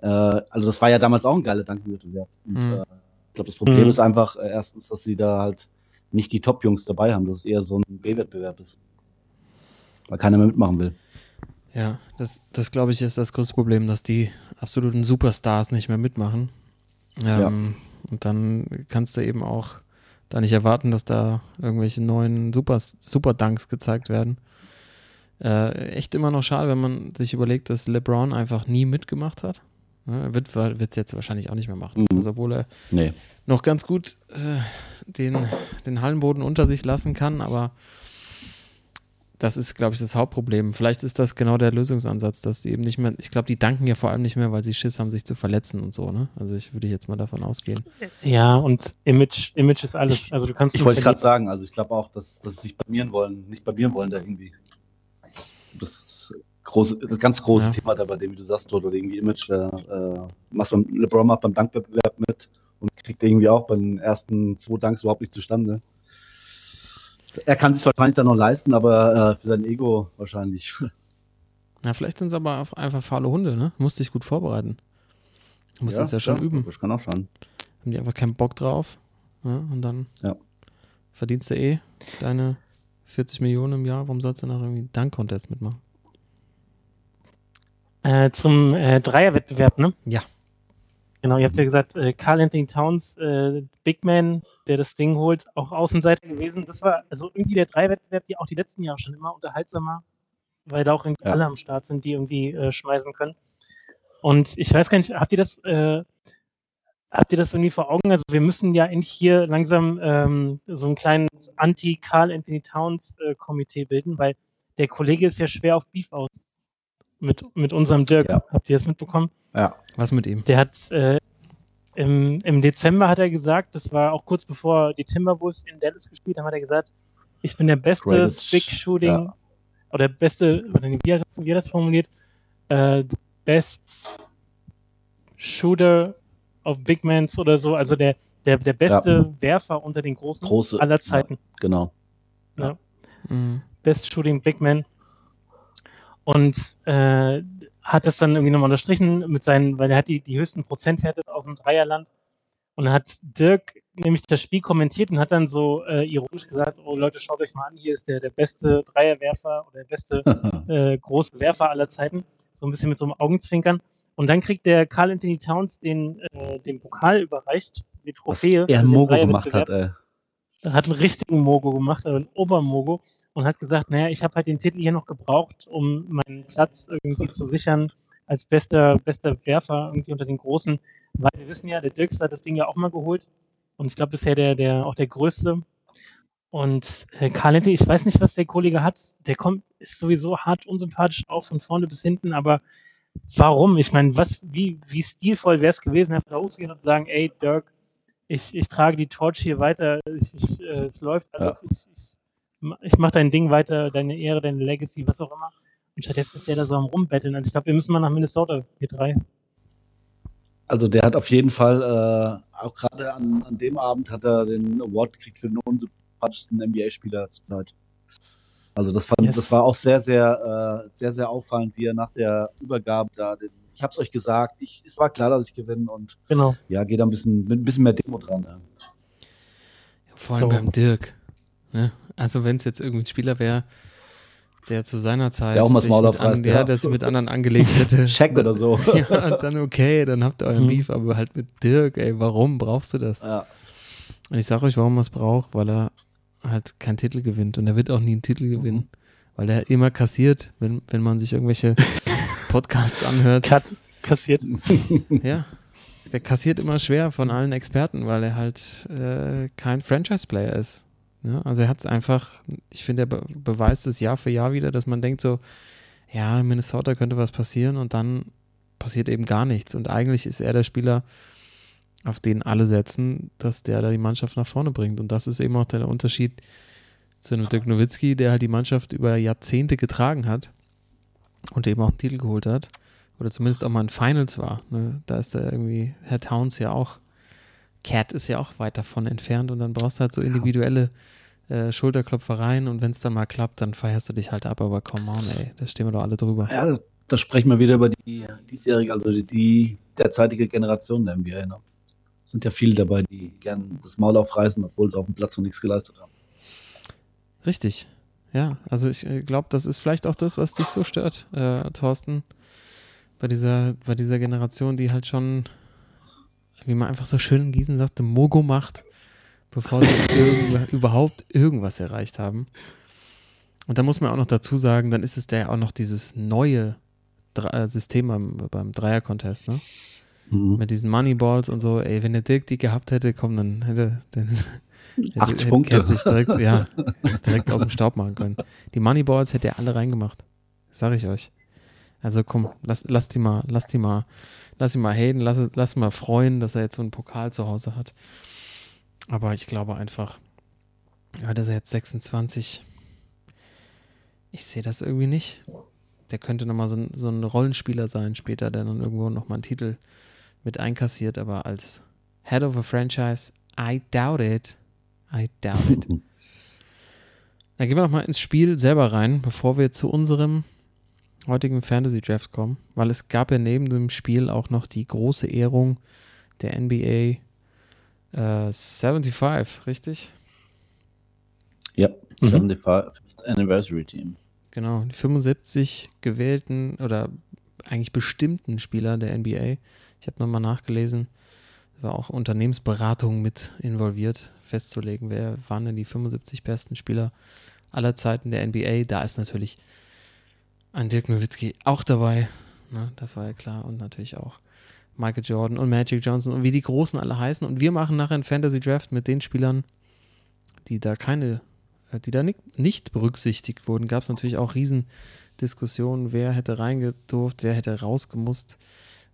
Äh, also das war ja damals auch ein geiler Dankenwettbewerb. Und mhm. äh, ich glaube, das Problem mhm. ist einfach äh, erstens, dass sie da halt nicht die Top-Jungs dabei haben, dass es eher so ein B-Wettbewerb ist weil keiner mehr mitmachen will. Ja, das, das glaube ich ist das größte Problem, dass die absoluten Superstars nicht mehr mitmachen. Ähm, ja. Und dann kannst du eben auch da nicht erwarten, dass da irgendwelche neuen Super, Super Dunks gezeigt werden. Äh, echt immer noch schade, wenn man sich überlegt, dass LeBron einfach nie mitgemacht hat. Er wird es jetzt wahrscheinlich auch nicht mehr machen. Mhm. Also, obwohl er nee. noch ganz gut äh, den, den Hallenboden unter sich lassen kann, aber das ist, glaube ich, das Hauptproblem. Vielleicht ist das genau der Lösungsansatz, dass die eben nicht mehr, ich glaube, die danken ja vor allem nicht mehr, weil sie Schiss haben, sich zu verletzen und so, ne? Also ich würde jetzt mal davon ausgehen. Ja, und Image, Image ist alles. Ich, also du kannst. Ich wollte gerade sagen, also ich glaube auch, dass, dass sie sich blamieren wollen, nicht blamieren wollen da irgendwie. Das große, das ganz große ja. Thema da bei dem, wie du sagst, oder irgendwie Image, äh, machst beim LeBron macht beim Dankwettbewerb mit und kriegt irgendwie auch bei den ersten zwei Danks überhaupt nicht zustande. Er kann es wahrscheinlich dann noch leisten, aber äh, für sein Ego wahrscheinlich. Ja, vielleicht sind es aber einfach fahle Hunde, ne? Musst dich gut vorbereiten. Du musst ja, das ja schon ja, üben. Das kann auch schon. Haben die einfach keinen Bock drauf. Ja, und dann ja. verdienst du eh deine 40 Millionen im Jahr. Warum sollst du noch irgendwie einen Dank-Contest mitmachen? Äh, zum äh, Dreierwettbewerb, ne? Ja. Genau, ihr habt ja gesagt, äh, Carl Anthony Towns, äh, Big Man, der das Ding holt, auch Außenseiter gewesen. Das war also irgendwie der Dreiwettbewerb, die auch die letzten Jahre schon immer unterhaltsamer, weil da auch ja. alle am Start sind, die irgendwie äh, schmeißen können. Und ich weiß gar nicht, habt ihr das, äh, habt ihr das irgendwie vor Augen? Also wir müssen ja endlich hier langsam ähm, so ein kleines Anti-Carl Anthony Towns äh, Komitee bilden, weil der Kollege ist ja schwer auf Beef aus. Mit, mit unserem Dirk. Ja. Habt ihr das mitbekommen? Ja. Was mit ihm? Der hat äh, im, im Dezember hat er gesagt, das war auch kurz bevor die Timberwolves in Dallas gespielt haben, hat er gesagt, ich bin der beste Greatest Big Sh- Shooting ja. oder beste, oder nee, wie hat, wie hat er das formuliert? Äh, best Shooter of Big Mans oder so, also der, der, der beste Werfer unter den großen Große, aller Zeiten. Genau. Mhm. Best Shooting Big Man. Und äh, hat das dann irgendwie nochmal unterstrichen mit seinen, weil er hat die, die höchsten Prozentwerte aus dem Dreierland. Und dann hat Dirk nämlich das Spiel kommentiert und hat dann so äh, ironisch gesagt, oh Leute, schaut euch mal an, hier ist der, der beste Dreierwerfer oder der beste äh, große Werfer aller Zeiten. So ein bisschen mit so einem Augenzwinkern. Und dann kriegt der Carl Anthony Towns den, äh, den Pokal überreicht, die Was Trophäe. er ein den Mogo gemacht hat, ey. Hat einen richtigen Mogo gemacht, also einen Obermogo und hat gesagt, naja, ich habe halt den Titel hier noch gebraucht, um meinen Platz irgendwie zu sichern als bester, bester Werfer irgendwie unter den Großen. Weil wir wissen ja, der Dirks hat das Ding ja auch mal geholt und ich glaube bisher der, der auch der Größte. Und äh, Anthony, ich weiß nicht, was der Kollege hat. Der kommt, ist sowieso hart unsympathisch auch von vorne bis hinten, aber warum? Ich meine, was, wie, wie stilvoll wäre es gewesen, einfach da hochzugehen und zu sagen, ey, Dirk, ich, ich trage die Torch hier weiter, ich, ich, äh, es läuft alles, ich, ich, ma- ich mache dein Ding weiter, deine Ehre, deine Legacy, was auch immer. Und stattdessen ist der da so am Rumbetteln. Also ich glaube, wir müssen mal nach Minnesota, wir drei. Also der hat auf jeden Fall, äh, auch gerade an, an dem Abend hat er den Award gekriegt für den unsympathischsten NBA-Spieler zurzeit. Also das, fand, Yes. das war auch sehr, sehr, äh, sehr, sehr auffallend, wie er nach der Übergabe da den, ich hab's euch gesagt, ich, es war klar, dass ich gewinne und Genau. ja, geht da ein bisschen, mit ein bisschen mehr Demo dran. Ja. Vor allem So. beim Dirk. Ne? Also wenn es jetzt irgendwie ein Spieler wäre, der zu seiner Zeit Der auch mal sich mit an, der ja. das mit anderen angelegt hätte. Shaq oder so. ja, dann okay, dann habt ihr euren Mhm. Beef, aber halt mit Dirk, ey, warum brauchst du das? Ja. Und ich sage euch, warum er es braucht, weil er halt keinen Titel gewinnt und er wird auch nie einen Titel gewinnen, weil er immer kassiert, wenn, wenn man sich irgendwelche Podcasts anhört. Cut kassiert. Ja, der kassiert immer schwer von allen Experten, weil er halt äh, kein Franchise-Player ist. Ja, also er hat es einfach, ich finde, er be beweist es Jahr für Jahr wieder, dass man denkt so, ja, in Minnesota könnte was passieren und dann passiert eben gar nichts. Und eigentlich ist er der Spieler, auf den alle setzen, dass der da die Mannschaft nach vorne bringt. Und das ist eben auch der Unterschied zu einem Dirk Nowitzki, der halt die Mannschaft über Jahrzehnte getragen hat und eben auch einen Titel geholt hat. Oder zumindest auch mal in Finals war. Ne? Da ist da irgendwie Herr Towns ja auch. Cat ist ja auch weit davon entfernt und dann brauchst du halt so individuelle äh, Schulterklopfereien und wenn es dann mal klappt, dann feierst du dich halt ab, aber come on, ey, da stehen wir doch alle drüber. ja, da, da sprechen wir wieder über die diesjährige, also die, die derzeitige Generation der NBA. Ne? Sind ja viele dabei, die gern das Maul aufreißen, obwohl sie auf dem Platz noch nichts geleistet haben. Richtig. Ja, also ich äh, glaube, das ist vielleicht auch das, was dich so stört, äh, Thorsten, bei dieser, bei dieser Generation, die halt schon, wie man einfach so schön in Gießen sagte, Mogo macht, bevor sie irgend, überhaupt irgendwas erreicht haben. Und da muss man auch noch dazu sagen, dann ist es ja auch noch dieses neue Dre äh, System beim, beim Dreier-Contest, ne? Mhm. Mit diesen Moneyballs und so, ey, wenn der Dirk die gehabt hätte, komm, dann hätte, dann, 80 hätte, Punkte. Hätte sich direkt, ja, direkt aus dem Staub machen können. Die Moneyballs hätte er alle reingemacht. Sag ich euch. Also komm, lass, lass die mal, lass die mal, lass ihn mal haten, lass, lass mal freuen, dass er jetzt so einen Pokal zu Hause hat. Aber ich glaube einfach, ja, dass er jetzt 26, ich sehe das irgendwie nicht. Der könnte nochmal so ein, so ein Rollenspieler sein später, der dann irgendwo nochmal einen Titel mit einkassiert, aber als Head of a Franchise, I doubt it. I doubt it. Dann gehen wir noch mal ins Spiel selber rein, bevor wir zu unserem heutigen Fantasy Draft kommen, weil es gab ja neben dem Spiel auch noch die große Ehrung der NBA äh, 75, richtig? Ja, Mhm. 75th Anniversary Team. Genau, die 75 gewählten oder eigentlich bestimmten Spieler der NBA. Ich habe nochmal nachgelesen, da war auch Unternehmensberatung mit involviert, festzulegen, wer waren denn die 75 besten Spieler aller Zeiten der NBA. Da ist natürlich ein Dirk Nowitzki auch dabei Ne? Das war ja klar. Und natürlich auch Michael Jordan und Magic Johnson und wie die Großen alle heißen. Und wir machen nachher einen Fantasy Draft mit den Spielern, die da keine, äh, die da nicht, nicht berücksichtigt wurden. Gab es natürlich auch Riesendiskussionen, wer hätte reingedurft, wer hätte rausgemusst.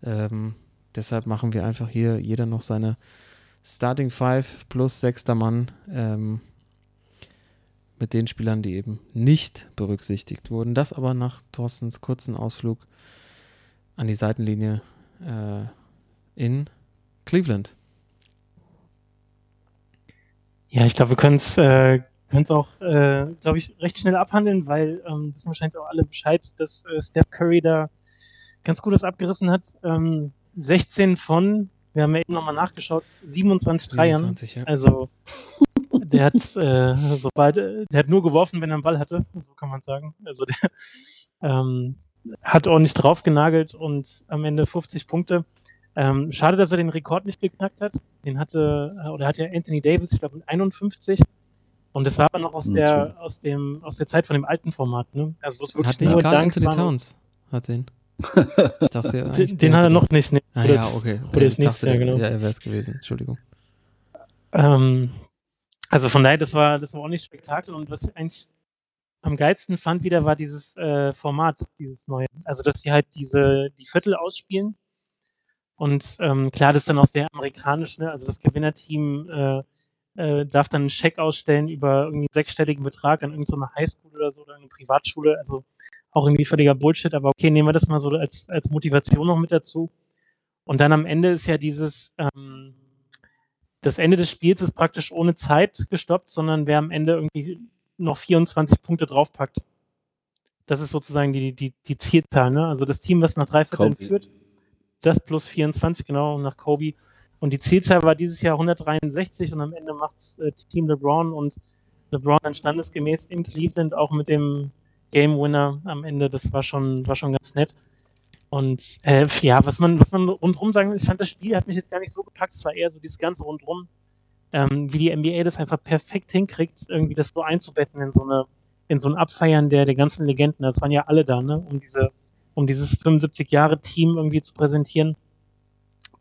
Ähm, deshalb machen wir einfach hier jeder noch seine Starting Five plus sechster Mann ähm, mit den Spielern, die eben nicht berücksichtigt wurden. Das aber nach Thorstens kurzen Ausflug an die Seitenlinie äh, in Cleveland. Ja, ich glaube, wir können es äh, auch, äh, glaube ich, recht schnell abhandeln, weil ähm, wissen wahrscheinlich auch alle Bescheid, dass äh, Steph Curry da ganz gut das abgerissen hat. Ähm, 16 von, wir haben ja eben nochmal nachgeschaut, 27 Dreiern. Ja. Also der hat äh, sobald, der hat nur geworfen, wenn er einen Ball hatte, so kann man sagen. Also der ähm, hat ordentlich draufgenagelt und am Ende 50 Punkte. Ähm, schade, dass er den Rekord nicht geknackt hat. Den hatte, äh, oder hat ja Anthony Davis, ich glaube, mit 51. Und das war aber noch aus der, aus dem, aus der Zeit von dem alten Format, ne? Also, wo es wirklich hat nicht nur Carl Dunks Anthony Towns hat den. Ich dachte, den, den hat er noch nicht. Ne? Ah, ja, okay. okay. Oder ich dachte, Jahr, genau. Ja, er wäre es gewesen. Entschuldigung. Ähm, also von daher, das war, das war auch nicht Spektakel. Und was ich eigentlich am geilsten fand wieder, war dieses äh, Format, dieses neue. Also, dass sie halt diese, die Viertel ausspielen. Und ähm, klar, das ist dann auch sehr amerikanisch, ne? Also das Gewinnerteam äh, äh, darf dann einen Scheck ausstellen über irgendwie einen sechsstelligen Betrag an irgendeine Highschool oder so oder eine Privatschule. Also auch irgendwie völliger Bullshit, aber okay, nehmen wir das mal so als, als Motivation noch mit dazu. Und dann am Ende ist ja dieses, ähm, das Ende des Spiels ist praktisch ohne Zeit gestoppt, sondern wer am Ende irgendwie noch 24 Punkte draufpackt. Das ist sozusagen die, die, die Zielzahl. Ne? Also das Team, was nach drei Vierteln führt, das plus 24, genau, nach Kobe. Und die Zielzahl war dieses Jahr 163 und am Ende macht es äh, Team LeBron und LeBron dann standesgemäß in Cleveland auch mit dem Game Winner am Ende. Das war schon, war schon ganz nett. Und äh, ja, was man, was man rundherum sagen will, ich fand das Spiel hat mich jetzt gar nicht so gepackt, es war eher so dieses ganze rundherum ähm, wie die NBA das einfach perfekt hinkriegt, irgendwie das so einzubetten in so eine, in so ein Abfeiern der, der ganzen Legenden. Das waren ja alle da, ne, um diese, um dieses 75 Jahre Team irgendwie zu präsentieren.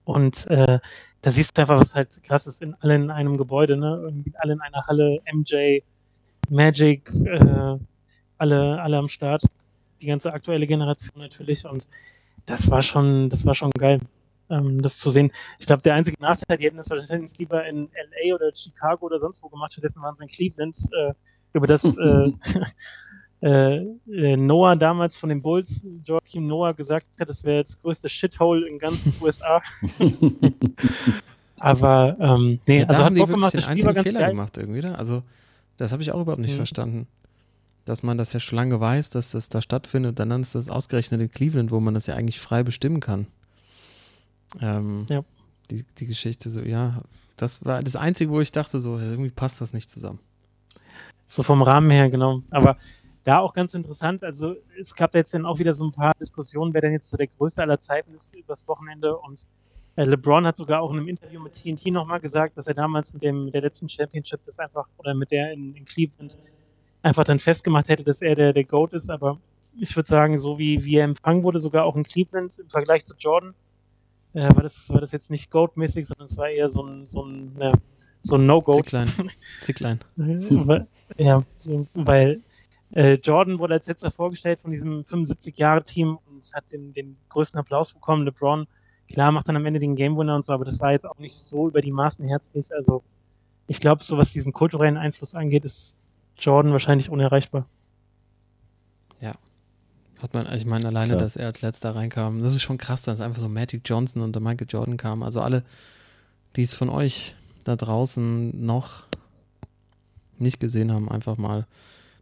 Und äh, da siehst du einfach, was halt krass ist, in alle in einem Gebäude, ne, irgendwie alle in einer Halle, MJ, Magic, äh, alle, alle am Start. Die ganze aktuelle Generation natürlich und das war schon, das war schon geil ähm, das zu sehen. Ich glaube, der einzige Nachteil, die hätten das wahrscheinlich lieber in LA oder Chicago oder sonst wo gemacht, stattdessen waren sie in Cleveland, äh, über das äh, äh, äh, Noah damals von den Bulls, Joachim Noah, gesagt hat, das wäre das größte Shithole in ganz USA. Aber ähm, nee, ja, also hat Bock gemacht, das Spiel war ganz Fehler geil. gemacht irgendwie, da? Also das habe ich auch überhaupt nicht mhm. verstanden. Dass man das ja schon lange weiß, dass das da stattfindet, dann ist das ausgerechnet in Cleveland, wo man das ja eigentlich frei bestimmen kann. Ähm, ja. Die, die Geschichte so, ja, das war das Einzige, wo ich dachte, so, irgendwie passt das nicht zusammen. So vom Rahmen her, genau. Aber da auch ganz interessant, also es gab jetzt dann auch wieder so ein paar Diskussionen, wer denn jetzt so der Größte aller Zeiten ist übers Wochenende und äh, LeBron hat sogar auch in einem Interview mit TNT nochmal gesagt, dass er damals mit dem mit der letzten Championship das einfach oder mit der in, in Cleveland einfach dann festgemacht hätte, dass er der, der GOAT ist, aber ich würde sagen, so wie, wie er empfangen wurde, sogar auch in Cleveland im Vergleich zu Jordan, äh, war, das, war das jetzt nicht Goat-mäßig, sondern es war eher so ein, so ein, ja, so ein No-Goat. Zicklein. Zicklein. ja, weil äh, Jordan wurde als letzter vorgestellt von diesem 75-Jahre-Team und hat den, den größten Applaus bekommen. LeBron, klar, macht dann am Ende den Game-Winner und so, aber das war jetzt auch nicht so über die Maßen herzlich. Also ich glaube, so was diesen kulturellen Einfluss angeht, ist Jordan wahrscheinlich unerreichbar. Hat man, also ich meine, alleine, Klar. dass er als letzter reinkam, das ist schon krass, dass einfach so Magic Johnson und der Michael Jordan kamen. Also alle, die es von euch da draußen noch nicht gesehen haben, einfach mal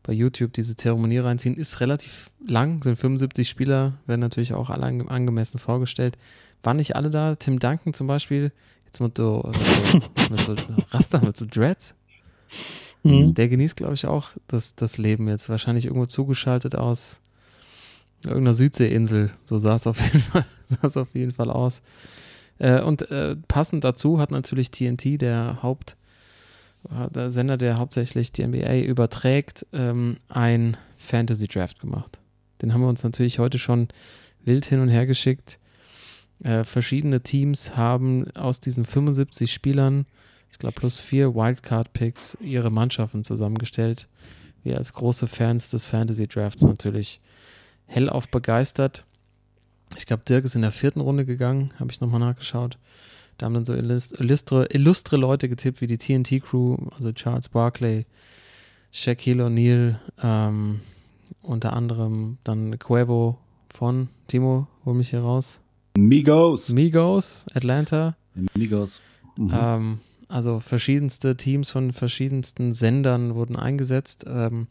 bei YouTube diese Zeremonie reinziehen. Ist relativ lang, sind 75 Spieler, werden natürlich auch alle ange angemessen vorgestellt. Waren nicht alle da? Tim Duncan zum Beispiel, jetzt mit so, mit so, mit so Raster, mit so Dreads. Mhm. Der genießt, glaube ich, auch das, das Leben jetzt. Wahrscheinlich irgendwo zugeschaltet aus Irgendeiner Südseeinsel, so sah es auf jeden Fall, auf jeden Fall aus. Äh, und äh, passend dazu hat natürlich TNT, der Haupt, der Sender, der hauptsächlich die NBA überträgt, ähm, ein Fantasy Draft gemacht. Den haben wir uns natürlich heute schon wild hin und her geschickt. Äh, verschiedene Teams haben aus diesen 75 Spielern, ich glaube plus vier Wildcard-Picks, ihre Mannschaften zusammengestellt. Wir als große Fans des Fantasy Drafts natürlich hellauf begeistert. Ich glaube, Dirk ist in der vierten Runde gegangen, habe ich nochmal nachgeschaut. Da haben dann so illustre, illustre Leute getippt wie die TNT Crew, also Charles Barkley, Shaquille O'Neal, ähm, unter anderem dann Quavo von Timo, hol mich hier raus. Migos. Migos, Atlanta. Migos. Mhm. Ähm, also verschiedenste Teams von verschiedensten Sendern wurden eingesetzt. Ähm,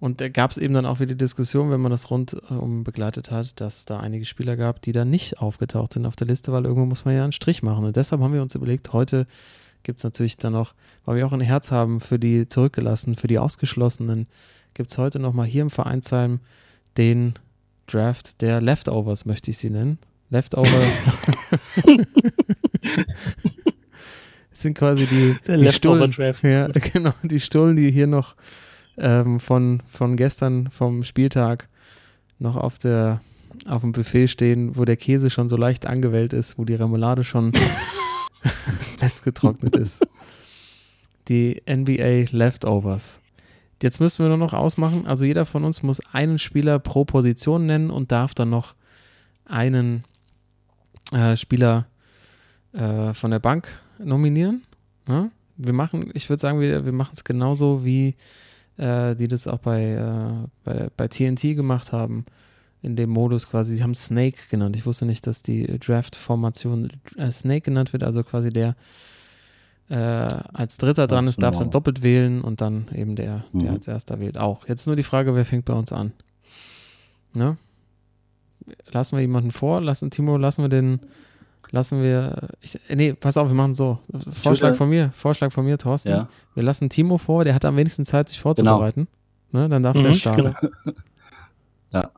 und da gab es eben dann auch wieder die Diskussion, wenn man das rundum begleitet hat, dass da einige Spieler gab, die da nicht aufgetaucht sind auf der Liste, weil irgendwo muss man ja einen Strich machen. Und deshalb haben wir uns überlegt, heute gibt es natürlich dann noch, weil wir auch ein Herz haben für die Zurückgelassenen, für die Ausgeschlossenen, gibt es heute nochmal hier im Vereinsheim den Draft der Leftovers, möchte ich sie nennen. Leftover. sind quasi die, der die Stullen. Ja, genau, die Stullen, die hier noch ähm, von, von gestern vom Spieltag noch auf der auf dem Buffet stehen, wo der Käse schon so leicht angewellt ist, wo die Remoulade schon festgetrocknet ist. Die NBA Leftovers. Jetzt müssen wir nur noch ausmachen, also jeder von uns muss einen Spieler pro Position nennen und darf dann noch einen äh, Spieler äh, von der Bank nominieren. Ja? Wir machen, ich würde sagen, wir, wir machen es genauso wie äh, die das auch bei, äh, bei, bei TNT gemacht haben, in dem Modus quasi. Sie haben Snake genannt. Ich wusste nicht, dass die Draft-Formation äh, Snake genannt wird, also quasi der äh, als Dritter dran ist, darf genau. dann doppelt wählen und dann eben der, der mhm. als Erster wählt auch. Jetzt nur die Frage, wer fängt bei uns an? Ne? Lassen wir jemanden vor? Lassen, Timo, lassen wir den lassen wir. Ich, nee, pass auf, wir machen so. Vorschlag von mir, Vorschlag von mir, Thorsten. Ja. Wir lassen Timo vor, der hat am wenigsten Zeit, sich vorzubereiten. Genau. Ne, dann darf mhm, der starten. Genau.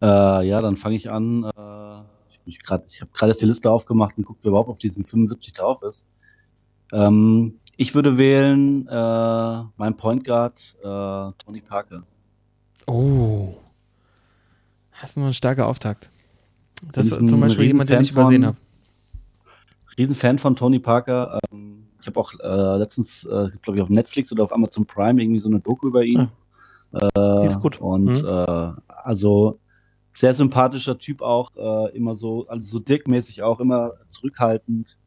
ja. Äh, ja, dann fange ich an. Äh, ich, ich habe gerade jetzt die Liste aufgemacht und gucke, wer überhaupt auf diesen 75 drauf ist. Ähm, ich würde wählen äh, mein Point Guard äh, Tony Parker. Oh. Hast du mal einen starker Auftakt. Das war zum Beispiel jemand, den ich übersehen habe. Riesenfan von Tony Parker. Ähm, ich habe auch äh, letztens, äh, glaube ich, auf Netflix oder auf Amazon Prime irgendwie so eine Doku über ihn. Ja. Äh, ist gut. Und mhm. äh, also sehr sympathischer Typ auch, äh, immer so, also so dickmäßig auch, immer zurückhaltend.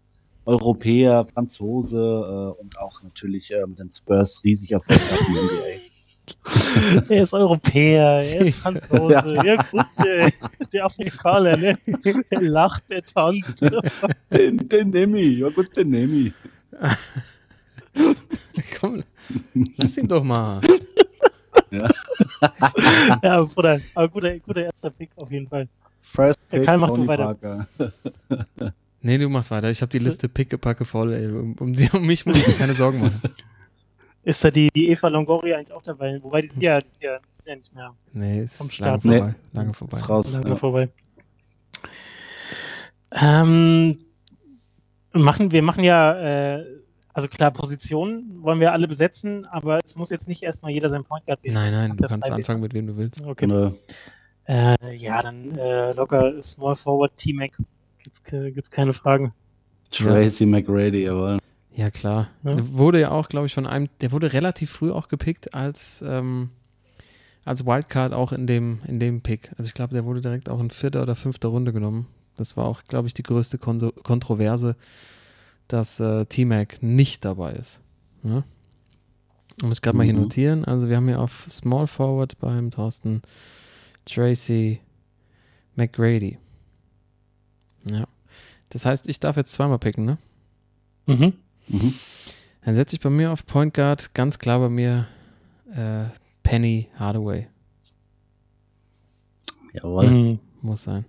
Europäer, Franzose äh, und auch natürlich mit den Spurs riesig erfolgreich in der NBA. er ist Europäer, er ist Franzose, ja, ja gut, der, der Afrikaner, ne? Der lacht, der tanzt. Den, den nehme ich, ja gut, den nehme ich. Komm, lass ihn doch mal. Ja, ja Bruder, aber guter, guter erster Pick auf jeden Fall. First Pick, Karl, mach du weiter. Nee, du machst weiter. Ich habe die Liste pickepacke voll, ey. Um, um, um mich muss ich keine Sorgen machen. Ist da die, die Eva Longoria eigentlich auch dabei. Wobei die sind ja, die sind ja, die sind ja nicht mehr nee, ist vom Start. Lange vorbei. Nee, lange vorbei. Ist raus, lange ja. vorbei. Ähm, machen, wir machen ja, äh, also klar, Positionen wollen wir alle besetzen, aber es muss jetzt nicht erstmal jeder sein Point Guard sehen. Nein, nein, du kannst anfangen mit wem du willst. Okay. Genau. Äh, ja, dann äh, locker Small Forward T-Mac. Gibt's, gibt's keine Fragen. Tracy ja. McRady, jawohl. Ja, klar. Ja. Der wurde ja auch, glaube ich, von einem, der wurde relativ früh auch gepickt als, ähm, als Wildcard auch in dem, in dem Pick. Also ich glaube, der wurde direkt auch in vierter oder fünfter Runde genommen. Das war auch, glaube ich, die größte Kon Kontroverse, dass äh, T-Mac nicht dabei ist. Ja? Um es gerade mhm. mal hier mhm. notieren. Also wir haben hier auf Small Forward beim Thorsten Tracy McGrady. Ja. Das heißt, ich darf jetzt zweimal picken, ne? Mhm. Mhm. Dann setze ich bei mir auf Point Guard ganz klar bei mir äh, Penny Hardaway. Jawohl. Mhm. Muss sein.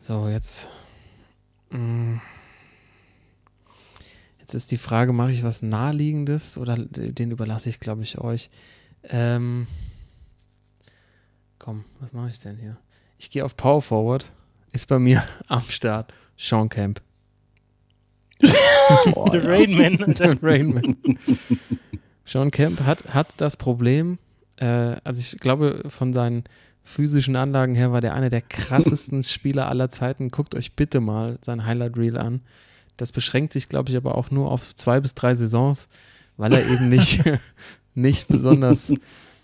So, jetzt. Mh, mm, jetzt ist die Frage, mache ich was Naheliegendes oder den überlasse ich, glaube ich, euch. Ähm, komm, was mache ich denn hier? Ich gehe auf Power Forward. Ist bei mir am Start Sean Camp. Oh, The Rainman. The Rainman. Sean Kemp hat, hat das Problem, Äh, also ich glaube, von seinen physischen Anlagen her war der einer der krassesten Spieler aller Zeiten. Guckt euch bitte mal sein Highlight Reel an. Das beschränkt sich, glaube ich, aber auch nur auf zwei bis drei Saisons, weil er eben nicht, nicht besonders,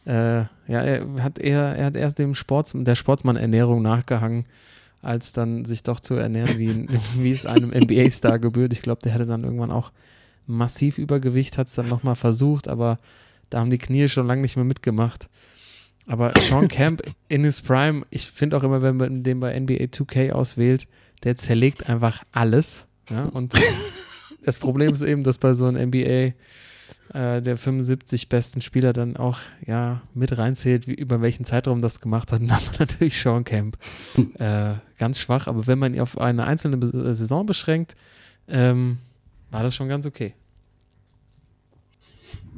äh, ja, er hat eher, er hat erst dem Sports, der Sportsmann-Ernährung nachgehangen, als dann sich doch zu ernähren, wie, wie es einem NBA-Star gebührt. Ich glaube, der hatte dann irgendwann auch massiv Übergewicht, hat es dann nochmal versucht, aber da haben die Knie schon lange nicht mehr mitgemacht. Aber Sean Camp in his Prime, ich finde auch immer, wenn man den bei NBA 2K auswählt, der zerlegt einfach alles. Ja? Und das Problem ist eben, dass bei so einem NBA äh, der 75 besten Spieler dann auch ja mit reinzählt, wie, über welchen Zeitraum das gemacht hat. Dann haben wir natürlich Sean Camp. äh, ganz schwach, aber wenn man ihn auf eine einzelne Be Saison beschränkt, ähm, war das schon ganz okay.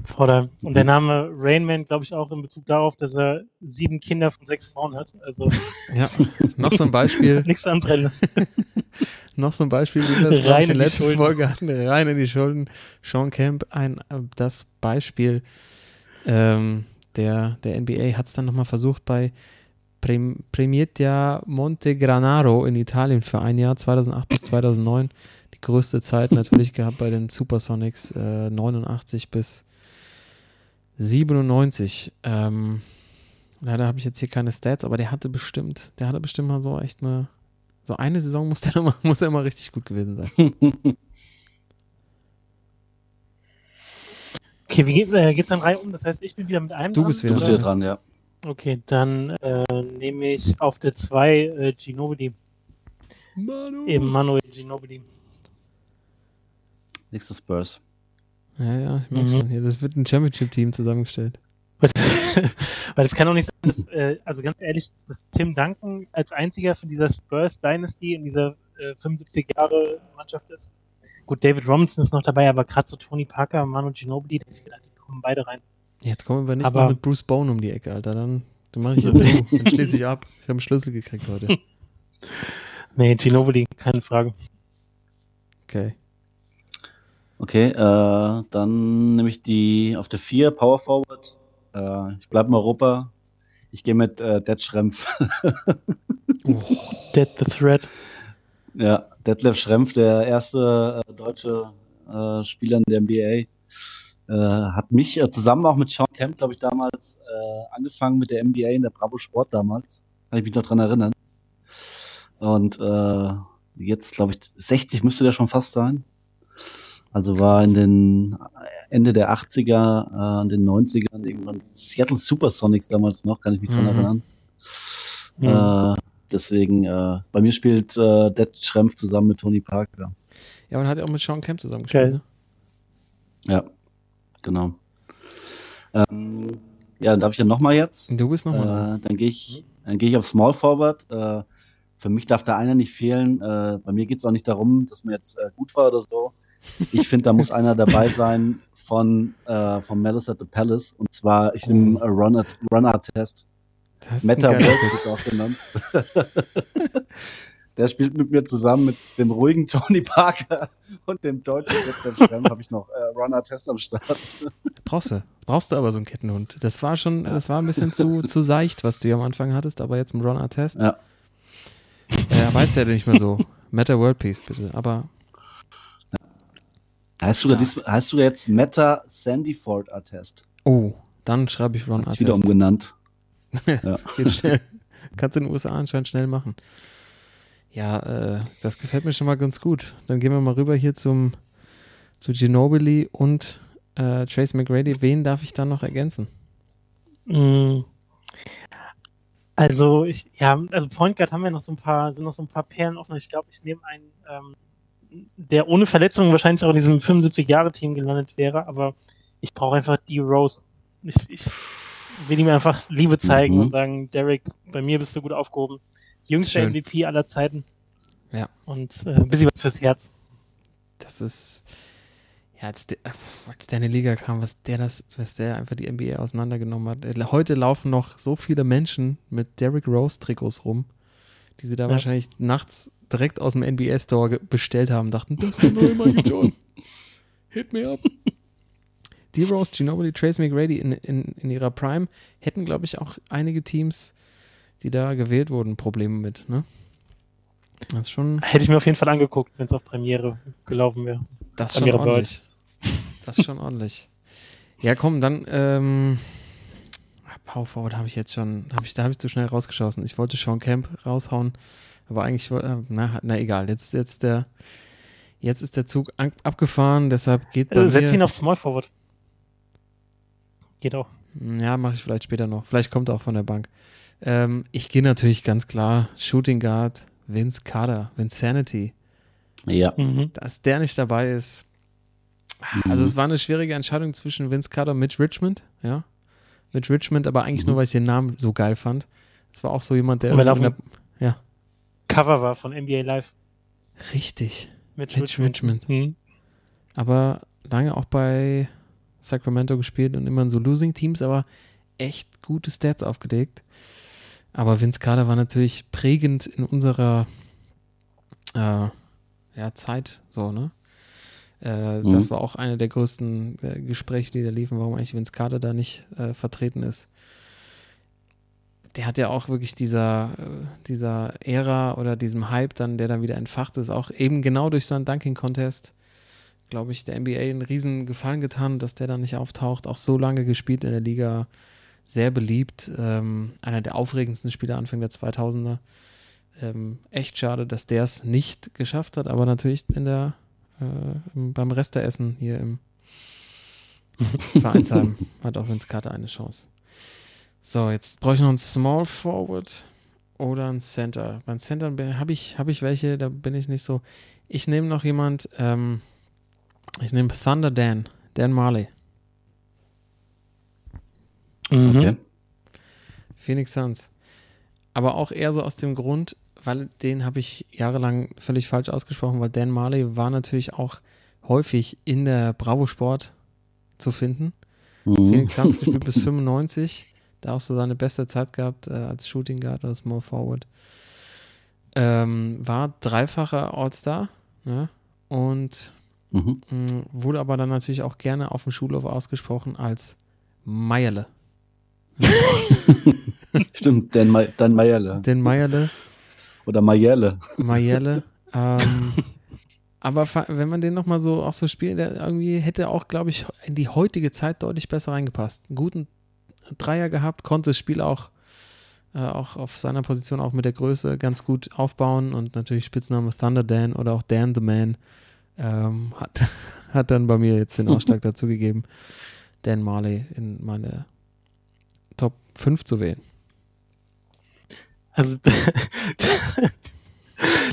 Vorder. Und der Name Rainman, glaube ich, auch in Bezug darauf, dass er sieben Kinder von sechs Frauen hat. Also ja, noch so ein Beispiel. Nichts anbrennen noch so ein Beispiel, wie wir das rein in der letzten Schulden. Folge hatten. Rein in die Schulden. Sean Camp, ein, das Beispiel ähm, der, der NBA hat es dann nochmal versucht bei Prem, Premietia Montegranaro in Italien für ein Jahr, 2008 bis 2009. Die größte Zeit natürlich gehabt bei den Supersonics, äh, 89 bis 97. Ähm, leider habe ich jetzt hier keine Stats, aber der hatte bestimmt, der hatte bestimmt mal so echt eine, so eine Saison muss der immer, muss er immer richtig gut gewesen sein. okay, wie geht, äh, geht's dann rein um? Das heißt, ich bin wieder mit einem Du bist wieder, du bist wieder dran, ja. Okay, dann äh, nehme ich auf der 2 äh, Ginobili. Manu. Eben Manuel Ginobili. Nächstes Spurs. Ja, ja, ich merke mhm. schon. Hier, das wird ein Championship-Team zusammengestellt. Weil es kann doch nicht sein, dass, äh, also ganz ehrlich, dass Tim Duncan als einziger von dieser Spurs Dynasty in dieser äh, 75 Jahre Mannschaft ist. Gut, David Robinson ist noch dabei, aber gerade so Tony Parker, Manu Ginobili, da ich gedacht, die kommen beide rein. Jetzt kommen wir nicht aber, noch mit Bruce Bone um die Ecke, Alter. Dann, dann mache ich jetzt so. Dann schließe ich ab. Ich habe einen Schlüssel gekriegt heute. nee, Ginobili, keine Frage. Okay. Okay, äh, dann nehme ich die auf der 4 Power Forward. Äh, ich bleibe in Europa. Ich gehe mit äh, Dead Schrempf. oh. Dead the Threat. Ja, Detlef Schrempf, der erste äh, deutsche äh, Spieler in der NBA, äh, hat mich äh, zusammen auch mit Sean Kemp, glaube ich, damals äh, angefangen mit der NBA in der Bravo Sport damals. Kann ich mich noch dran erinnern. Und äh, jetzt, glaube ich, 60 müsste der schon fast sein. Also war in den Ende der 80er, äh, in den 90ern irgendwann Seattle Supersonics damals noch, kann ich mich mhm. dran erinnern. Mhm. Äh, deswegen, äh, bei mir spielt äh, Dead Schrempf zusammen mit Tony Parker. Ja, und hat auch mit Sean Kemp zusammen gespielt. Ne? Ja, genau. Ähm, ja, dann darf ich ja nochmal jetzt. Du bist nochmal. Äh, dann gehe ich, dann gehe ich auf Small Forward. Äh, für mich darf da einer nicht fehlen. Äh, bei mir geht es auch nicht darum, dass man jetzt äh, gut war oder so. Ich finde, da muss einer dabei sein von, äh, von Malice at the Palace. Und zwar, ich nehme oh. Run, Run Test. Meta World ist auch genannt. Der spielt mit mir zusammen mit dem ruhigen Tony Parker und dem deutschen Wettbewerb Schremm habe ich noch äh, Runner Test am Start. Brauchst du. Brauchst du aber so einen Kettenhund. Das war schon, das war ein bisschen zu, zu seicht, was du hier am Anfang hattest, aber jetzt im Runner Test. Ja. Er weiß ja nicht mehr so. Meta World Peace, bitte. Aber Heißt du, ja. dies, heißt du jetzt Meta Sandyford Attest? Oh, dann schreibe ich Ron Attest. wieder umgenannt. ja. geht schnell. Kannst du in den USA anscheinend schnell machen. Ja, äh, das gefällt mir schon mal ganz gut. Dann gehen wir mal rüber hier zum zu Ginobili und äh, Trace McGrady. Wen darf ich dann noch ergänzen? Mm. Also ich, ja, also Point Guard haben wir noch so ein paar, sind noch so ein paar Perlen offen. Ich glaube, ich nehme einen ähm, der ohne Verletzungen wahrscheinlich auch in diesem 75-Jahre-Team gelandet wäre, aber ich brauche einfach die Rose. Ich, ich, will ihm einfach Liebe zeigen mhm. und sagen, Derek, bei mir bist du gut aufgehoben. Jüngster Schön. MVP aller Zeiten. Ja. Und äh, ein bisschen was fürs Herz. Das ist, ja, als der, als der in die Liga kam, was der das, was der einfach die NBA auseinandergenommen hat. Äh, heute laufen noch so viele Menschen mit Derrick Rose Trikots rum, die sie da ja. wahrscheinlich nachts direkt aus dem NBA Store bestellt haben, dachten, das ist der neue Michael John. Hit me up. D-Rose, Ginobili, Trace McGrady in, in, in ihrer Prime hätten, glaube ich, auch einige Teams, die da gewählt wurden, Probleme mit. Ne? Das ist schon. Hätte ich mir auf jeden Fall angeguckt, wenn es auf Premiere gelaufen wäre. Das ist schon ordentlich. Das ist schon ordentlich. Ja, komm, dann ähm, Power Forward habe ich jetzt schon, hab ich, da habe ich zu schnell rausgeschossen. Ich wollte Sean Camp raushauen, aber eigentlich, äh, na, na egal, jetzt, jetzt, der, jetzt ist der Zug abgefahren, deshalb geht bei äh, Setz mir, ihn auf Small Forward. Geht auch. Ja, mache ich vielleicht später noch. Vielleicht kommt er auch von der Bank. Ähm, ich gehe natürlich ganz klar Shooting Guard, Vince Carter, Vinsanity. Ja. Mhm. Dass der nicht dabei ist, also mhm. es war eine schwierige Entscheidung zwischen Vince Carter und Mitch Richmond, ja. Mitch Richmond, aber eigentlich mhm. nur, weil ich den Namen so geil fand. Es war auch so jemand, der. der ja. Cover war von NBA Live. Richtig. Mitch Richmond. Richmond. Mhm. Aber lange auch bei Sacramento gespielt und immer in so Losing-Teams, aber echt gute Stats aufgelegt. Aber Vince Carter war natürlich prägend in unserer äh, ja, Zeit, so, ne? Äh, mhm. Das war auch eine der größten äh, Gespräche, die da liefen, warum eigentlich Vince Carter da nicht äh, vertreten ist. Der hat ja auch wirklich dieser, äh, dieser Ära oder diesem Hype dann, der dann wieder entfacht ist, auch eben genau durch so einen Dunking-Contest, glaube ich, der NBA einen riesen Gefallen getan, dass der da nicht auftaucht. Auch so lange gespielt in der Liga, sehr beliebt. Ähm, einer der aufregendsten Spieler Anfang der 2000er. Ähm, echt schade, dass der es nicht geschafft hat, aber natürlich in der äh, beim Resteessen hier im Vereinsheim hat auch Vince Carter eine Chance. So, jetzt brauche ich noch einen Small Forward oder einen Center. Beim Center habe ich, hab ich welche, da bin ich nicht so. Ich nehme noch jemand, ähm, ich nehme Thunder Dan, Dan Marley. Mhm. Okay. Phoenix Suns. Aber auch eher so aus dem Grund, weil den habe ich jahrelang völlig falsch ausgesprochen, weil Dan Marley war natürlich auch häufig in der Bravo Sport zu finden. Mhm. Phoenix Suns gespielt bis 95, da auch so seine beste Zeit gehabt äh, als Shooting Guard oder Small Forward. Ähm, war dreifacher All-Star ja, und mhm. mh, wurde aber dann natürlich auch gerne auf dem Schulhof ausgesprochen als Meierle. Stimmt, Dan, Dan Meierle. Dan Meierle. Oder Mayelle. Mayelle. ähm, aber wenn man den nochmal so auch so spielt, der irgendwie hätte auch, glaube ich, in die heutige Zeit deutlich besser reingepasst. Einen guten Dreier gehabt, konnte das Spiel auch, äh, auch auf seiner Position auch mit der Größe ganz gut aufbauen und natürlich Spitzname Thunder Dan oder auch Dan the Man ähm, hat, hat dann bei mir jetzt den Ausschlag dazu gegeben, Dan Marley in meine Top 5 zu wählen. Also,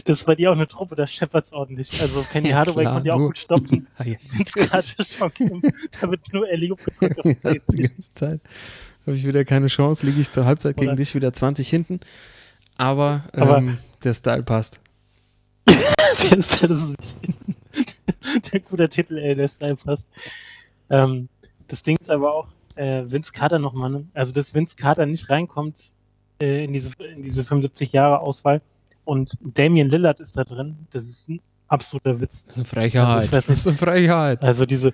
das war dir auch eine Truppe, da scheppert's ordentlich. Also, Penny Hardaway konnte ja auch gut stopfen. ja, schon, da wird nur Ellie ja, die ganze Zeit habe ich wieder keine Chance, liege ich zur Halbzeit Oder? gegen dich wieder 20 hinten. Aber, Aber ähm, der Style passt. der Style ist der gute Titel, ey, der Style passt. Ähm, das Ding ist aber auch, äh, Vince Carter nochmal, ne? also dass Vince Carter nicht reinkommt, äh, in, diese, in diese 75 Jahre Auswahl. Und Damien Lillard ist da drin. Das ist ein absoluter Witz. Das ist eine Frechheit. Also das ist eine Frechheit. Also diese,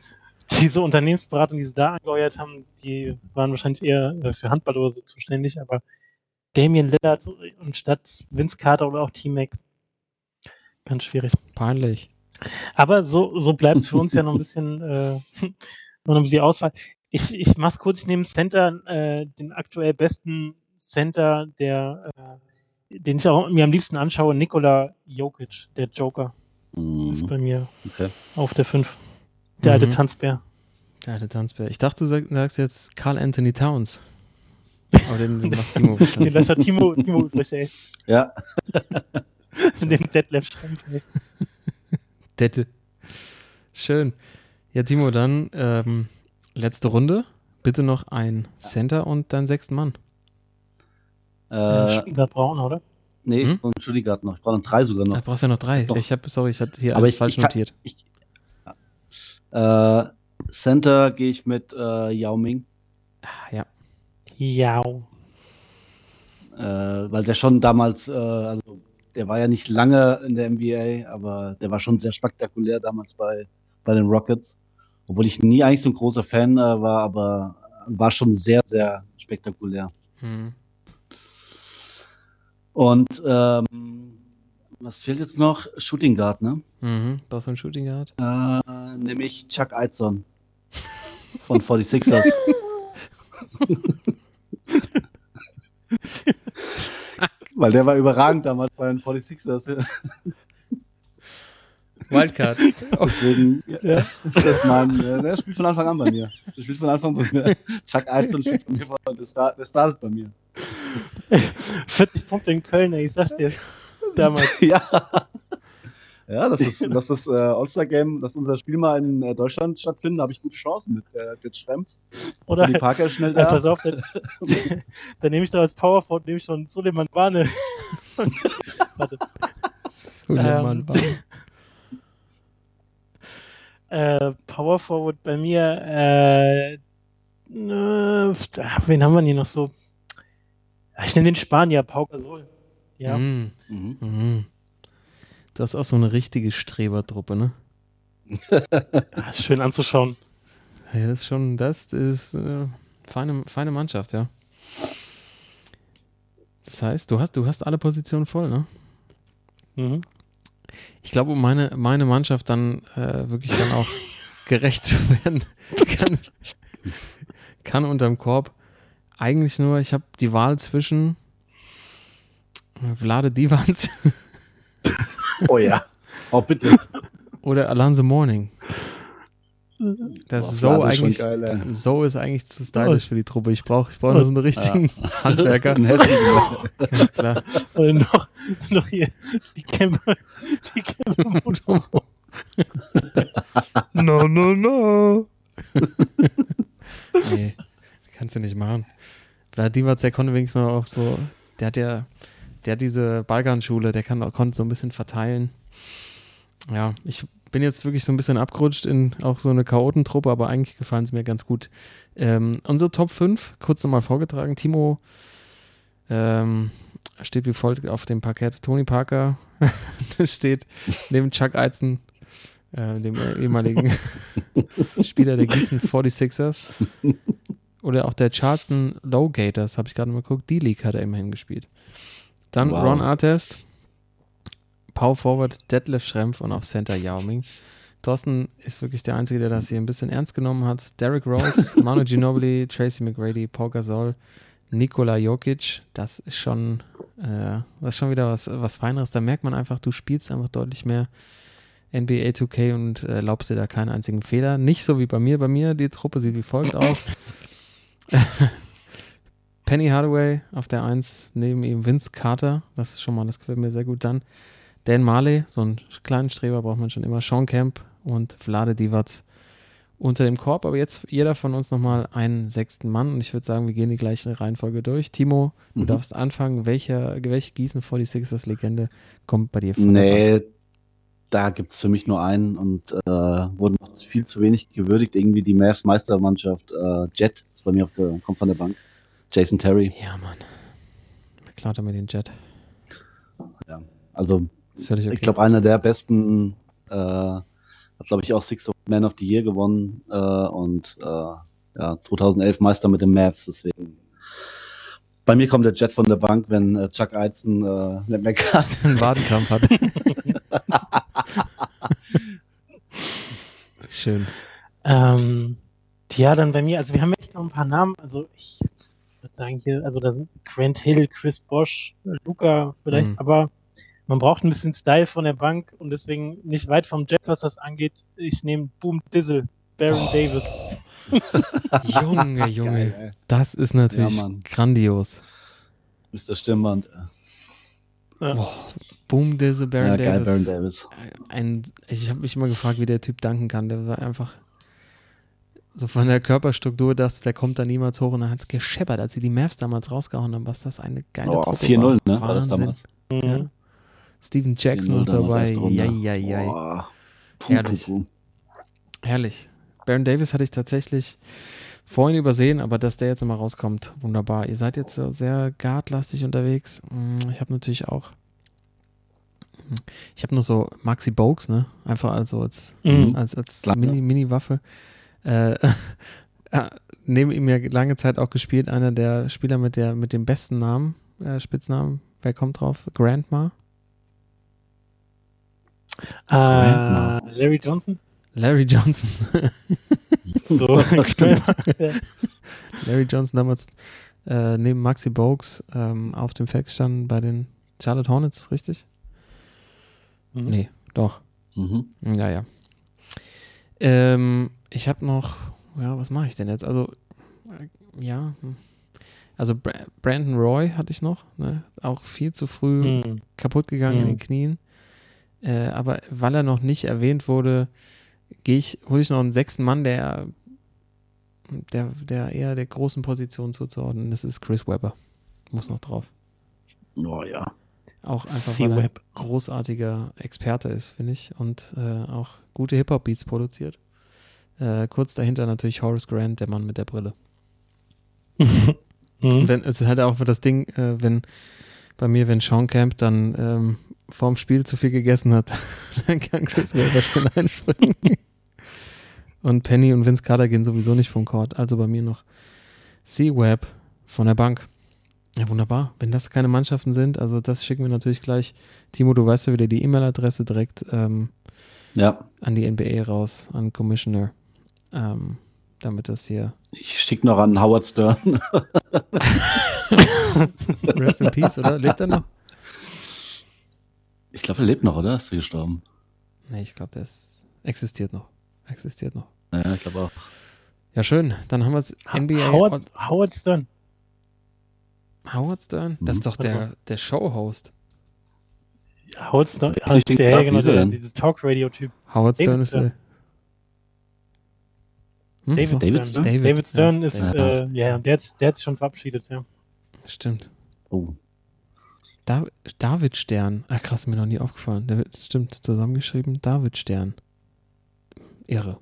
diese Unternehmensberatung, die sie da angeheuert haben, die waren wahrscheinlich eher äh, für Handball oder so zuständig, aber Damien Lillard und statt Vince Carter oder auch T-Mac, ganz schwierig. Peinlich. Aber so, so bleibt es für uns ja noch ein bisschen, äh, noch ein bisschen Auswahl. Ich, ich mach's kurz, ich nehme Center äh, den aktuell besten Center, der, äh, den ich auch mir am liebsten anschaue, Nikola Jokic, der Joker. Mhm. Ist bei mir okay. auf der 5. Der mhm. alte Tanzbär. Der alte Tanzbär. Ich dachte, du sagst jetzt Carl Anthony Towns. Aber den macht Timo. den lässt Timo, Timo übrig, ey. Ja. den Detlef Schrempf, ey. Dette. Schön. Ja, Timo, dann ähm, letzte Runde. Bitte noch ein Center und deinen sechsten Mann. Äh, Stuttgart brauchen, oder? Nee, hm? ich brauche einen Stuttgart noch. Ich brauche noch drei sogar noch. Da brauchst du ja noch drei. Doch. Ich habe, sorry, ich hatte hier alles ich, falsch ich kann, notiert. Ich, äh, Center gehe ich mit äh, Yao Ming. Ah, ja. Yao. Äh, weil der schon damals, äh, also der war ja nicht lange in der NBA, aber der war schon sehr spektakulär damals bei, bei den Rockets. Obwohl ich nie eigentlich so ein großer Fan äh, war, aber war schon sehr, sehr spektakulär. Hm. Und ähm, was fehlt jetzt noch? Shooting Guard, ne? Mhm. Brauchst du einen Shooting Guard? Äh, nämlich Chuck Eidson von 46ers. Weil der war überragend damals bei den 46ers. Wildcard. Oh, Deswegen ja. ist das mein, äh, der spielt von Anfang an bei mir. Der spielt von Anfang an bei mir. Chuck Eidson spielt bei mir der startet bei mir. 40 Punkte in Köln, ey, ich sag's dir. Damals. ja. Ja, das ist, das ist äh, All-Star-Game, dass unser Spiel mal in äh, Deutschland stattfindet, habe ich gute Chancen mit äh, der Schrempf. Oder Die Parker ist schnell Ja, da. pass auf, dann, dann nehme ich da als Powerforward, nehme ich schon Suleiman Bane. Warte. Suleiman Ähm, Bane. Äh, Powerforward bei mir, äh, äh, wen haben wir denn hier noch so? Ich nenne den Spanier, Pau Gasol. Ja. Mhm. Mhm. Mhm. Du hast auch so eine richtige Strebertruppe, ne? Ist schön anzuschauen. Ja, das ist schon, das ist äh, feine, feine Mannschaft, ja. Das heißt, du hast, du hast alle Positionen voll, ne? Mhm. Ich glaube, um meine, meine Mannschaft dann äh, wirklich dann auch gerecht zu werden, kann, kann unterm Korb eigentlich nur, ich habe die Wahl zwischen Vlade Divans Oh ja. Oh, bitte. oder Alonso Morning. Das ist so eigentlich, geil, so ist eigentlich zu stylisch für die Truppe. Ich brauche ich brauch nur so einen richtigen Handwerker. Ein hässlicher. Ganz klar. Oder noch, noch hier die Kämpfe. Die Kämpfe. no, no, no. nee, kannst du nicht machen. Vlad Divac, der konnte wenigstens noch auch so, der hat ja, der hat diese Balkanschule, der kann, konnte so ein bisschen verteilen. Ja, ich bin jetzt wirklich so ein bisschen abgerutscht in auch so eine Chaotentruppe, aber eigentlich gefallen es mir ganz gut. Ähm, unsere Top 5, kurz nochmal vorgetragen. Timo ähm, steht wie folgt auf dem Parkett. Tony Parker steht neben Chuck Eizen, äh, dem ehemaligen Spieler der Gießen 46ers. Oder auch der Charleston Lowgators, habe ich gerade mal geguckt. D-League hat er immerhin gespielt. Dann Wow. Ron Artest, Power Forward Detlef Schrempf und auf Center Yao Ming. Thorsten ist wirklich der Einzige, der das hier ein bisschen ernst genommen hat. Derrick Rose, Manu Ginobili, Tracy McGrady, Paul Gasol, Nikola Jokic. Das ist schon, äh, das ist schon wieder was, was Feineres. Da merkt man einfach, du spielst einfach deutlich mehr NBA 2K und äh, erlaubst dir da keinen einzigen Fehler. Nicht so wie bei mir. Bei mir, die Truppe sieht wie folgt aus. Penny Hardaway auf der 1, neben ihm Vince Carter, das ist schon mal, das gefällt mir sehr gut. Dann Dan Marley, so einen kleinen Streber braucht man schon immer, Sean Camp und Vlade Divac unter dem Korb. Aber jetzt jeder von uns nochmal einen sechsten Mann und ich würde sagen, wir gehen die gleiche Reihenfolge durch. Timo, du Mhm. darfst anfangen. Welcher, welche Gießen 46ers Legende kommt bei dir vor? Nee, da gibt es für mich nur einen und äh, wurde noch viel zu wenig gewürdigt. Irgendwie die Mavs Meistermannschaft äh, Jet ist bei mir auf der, kommt von der Bank. Jason Terry. Ja, Mann. Klar er mir den Jet. Also Ist völlig okay. ich glaube einer der besten, äh, hat glaube ich auch Six of Man of the Year gewonnen äh, und äh, ja 2011 Meister mit den Mavs. Deswegen bei mir kommt der Jet von der Bank, wenn äh, Chuck Eizen äh, nicht mehr kann. einen Wadenkrampf hat. Schön. Ähm, ja, dann bei mir, also wir haben echt noch ein paar Namen. Also ich würde sagen hier, also da sind Grant Hill, Chris Bosch, Luca vielleicht, Mhm. aber man braucht ein bisschen Style von der Bank und deswegen nicht weit vom Jet, was das angeht. Ich nehme Boom Dizzle, Baron Davis. Junge, Junge. Geil. Das ist natürlich Ja, grandios. Mr. Boom, diese Baron Ja, geil, Davis. Baron Davis. Ein, ich habe mich immer gefragt, wie der Typ danken kann. Der war einfach so von der Körperstruktur, dass der kommt da niemals hoch und er hat es gescheppert, als sie die Mavs damals rausgehauen haben, was das eine geile Oh, Truppe 4-0, war. ne? War das damals? Ja. Mhm. Steven Jackson 4-0 noch dabei. jai. Boah. Puh, Herrlich. Herrlich. Baron Davis hatte ich tatsächlich vorhin übersehen, aber dass der jetzt immer rauskommt, wunderbar. Ihr seid jetzt so sehr guardlastig unterwegs. Mm, Ich habe natürlich auch. Ich habe nur so Maxi Bogues, ne? Einfach also als, Mhm. als, als Klar. Mini- Mini-Waffe. Äh, äh, neben ihm ja lange Zeit auch gespielt, einer der Spieler mit, der, mit dem besten Namen, äh, Spitznamen. Wer kommt drauf? Grandma? Äh, Larry Johnson? Larry Johnson. So, Larry Johnson damals äh, neben Maxi Bogues ähm, auf dem Feld gestanden bei den Charlotte Hornets, richtig? Mhm. Nee, doch. Mhm. Ja, ja. Ähm, ich habe noch, ja, was mache ich denn jetzt? Also, äh, ja, hm. also Bra Brandon Roy hatte ich noch, ne? auch viel zu früh Mhm. kaputt gegangen in Mhm. den Knien. Äh, aber weil er noch nicht erwähnt wurde, gehe ich, hole ich noch einen sechsten Mann, der, der, der eher der großen Position zuzuordnen. Das ist Chris Webber. Muss noch drauf. Oh ja. Auch einfach, weil er großartiger Experte ist, finde ich. Und äh, auch gute Hip-Hop-Beats produziert. Äh, kurz dahinter natürlich Horace Grant, der Mann mit der Brille. Mhm. Wenn, es ist halt auch das Ding, äh, wenn bei mir, wenn Sean Camp dann ähm, vorm Spiel zu viel gegessen hat, dann kann Chris Webber schon einspringen. und Penny und Vince Carter gehen sowieso nicht vom Court. Also bei mir noch C-Web von der Bank. Ja, wunderbar. Wenn das keine Mannschaften sind, also das schicken wir natürlich gleich. Timo, du weißt ja wieder die E-Mail-Adresse direkt ähm, Ja. an die NBA raus, an Commissioner. Ähm, damit das hier Ich schicke noch an Howard Stern. Rest in Peace, oder? Lebt er noch? Ich glaube, er lebt noch, oder? Ist er gestorben? Nee, ich glaube, der ist, existiert noch. Existiert noch. Ja, ich glaube auch. Ja, schön. Dann haben wir es NBA. Howard, Howard Stern. Howard Stern? Das Mhm. ist doch der, der Show-Host. Howard Stern. Ich denke, der, da- genau, er der, denn? dieses Talk-Radio-Typ. Howard David Stern ist der. Hm? David, David Stern. Stern? David Stern ja. ist, Ja. äh, ja, der hat, der hat sich schon verabschiedet, ja. Stimmt. Oh. Da, David Stern. Ah, krass, mir noch nie aufgefallen. Der wird, stimmt, zusammengeschrieben. David Stern. Irre.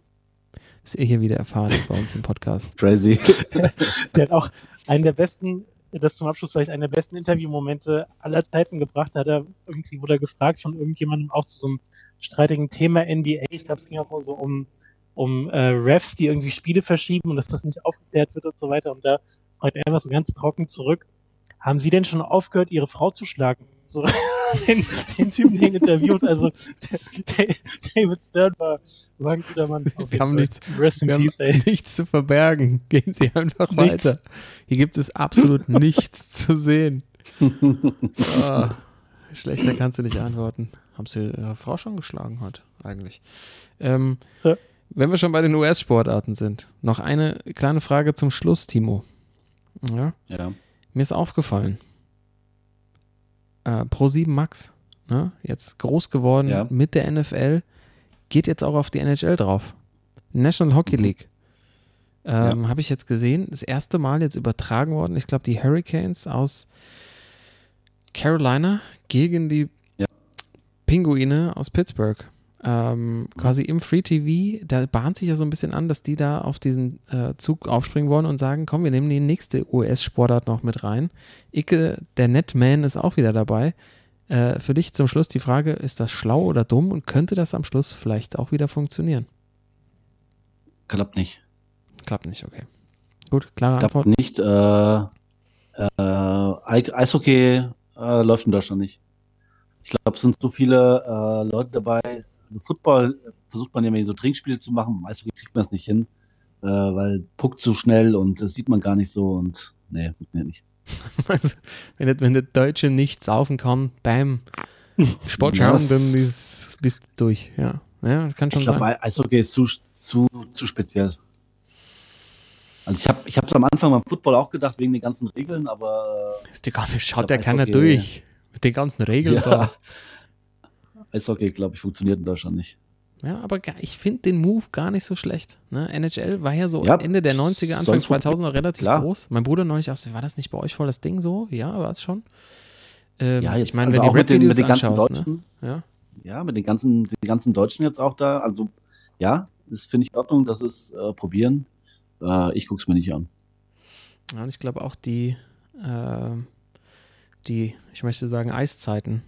Was ihr hier wieder erfahren bei uns im Podcast. Crazy. Der hat auch einen der besten, das zum Abschluss vielleicht einen der besten Interviewmomente aller Zeiten gebracht. Da hat er irgendwie wurde er gefragt von irgendjemandem auch zu so einem streitigen Thema NBA. Ich glaube, es ging auch mal so um, um äh, Refs, die irgendwie Spiele verschieben und dass das nicht aufgeklärt wird und so weiter. Und da fragt er einfach so ganz trocken zurück: Haben Sie denn schon aufgehört, Ihre Frau zu schlagen? So, den, den Typen, den interviewt. Also, David Stern war, war ein guter Mann. Auf Wir haben nichts- Rest in Wir haben peace, nichts zu verbergen. Gehen Sie einfach Nichts. weiter. Hier gibt es absolut nichts zu sehen. Ah, schlechter kannst du nicht antworten. Haben Sie Ihre Frau schon geschlagen heute, eigentlich? Ähm, Ja. Wenn wir schon bei den US-Sportarten sind, noch eine kleine Frage zum Schluss, Timo. Ja, ja. Mir ist aufgefallen, äh, Pro7 Max, ne, jetzt groß geworden Ja. mit der NFL, geht jetzt auch auf die NHL drauf. National Hockey Mhm. League. Ähm, Habe ich jetzt gesehen, das erste Mal jetzt übertragen worden. Ich glaube, die Hurricanes aus Carolina gegen die Ja. Pinguine aus Pittsburgh. Ähm, quasi im Free TV, da bahnt sich ja so ein bisschen an, dass die da auf diesen äh, Zug aufspringen wollen und sagen, komm, wir nehmen die nächste US-Sportart noch mit rein. Icke, der Netman, ist auch wieder dabei. Äh, für dich zum Schluss die Frage, ist das schlau oder dumm und könnte das am Schluss vielleicht auch wieder funktionieren? Klappt nicht. Klappt nicht, okay. Gut, klare Klappt Antwort. nicht. Äh, äh, Eis- Eishockey äh, läuft in Deutschland nicht. Ich glaube, es sind so viele äh, Leute dabei. Also Football versucht man ja immer so Trinkspiele zu machen. Eishockey kriegt man es nicht hin, äh, weil Puck zu schnell und das sieht man gar nicht so und nee, funktioniert nicht. Wenn, der- wenn der Deutsche nicht saufen kann beim Sport schauen, Das- dann ist, bist du durch. Ja, ja kann schon Ich glaube, sein. Eishockey ist zu, zu, zu speziell. Also ich habe ich es am Anfang beim Football auch gedacht, wegen den ganzen Regeln, aber Die ganze schaut glaub, ja keiner durch. Mit den ganzen äh, Regeln ja, da. Eishockey, glaube ich, funktioniert in Deutschland nicht. Ja, aber ich finde den Move gar nicht so schlecht. Ne? NHL war ja so Ja, Ende der 90er, Anfang sonst- 2000er relativ klar. groß. Mein Bruder neulich auch so, war das nicht bei euch voll das Ding so? Ja, war es schon. Ähm, Ja, jetzt ich meine, also wenn auch mit den, mit den ganzen ne? Deutschen, ja, ja, mit den ganzen, den ganzen Deutschen jetzt auch da. Also ja, das finde ich in Ordnung, dass es äh, probieren. Äh, ich gucke es mir nicht an. Ja, und ich glaube auch die, ähm, die, ich möchte sagen, Eiszeiten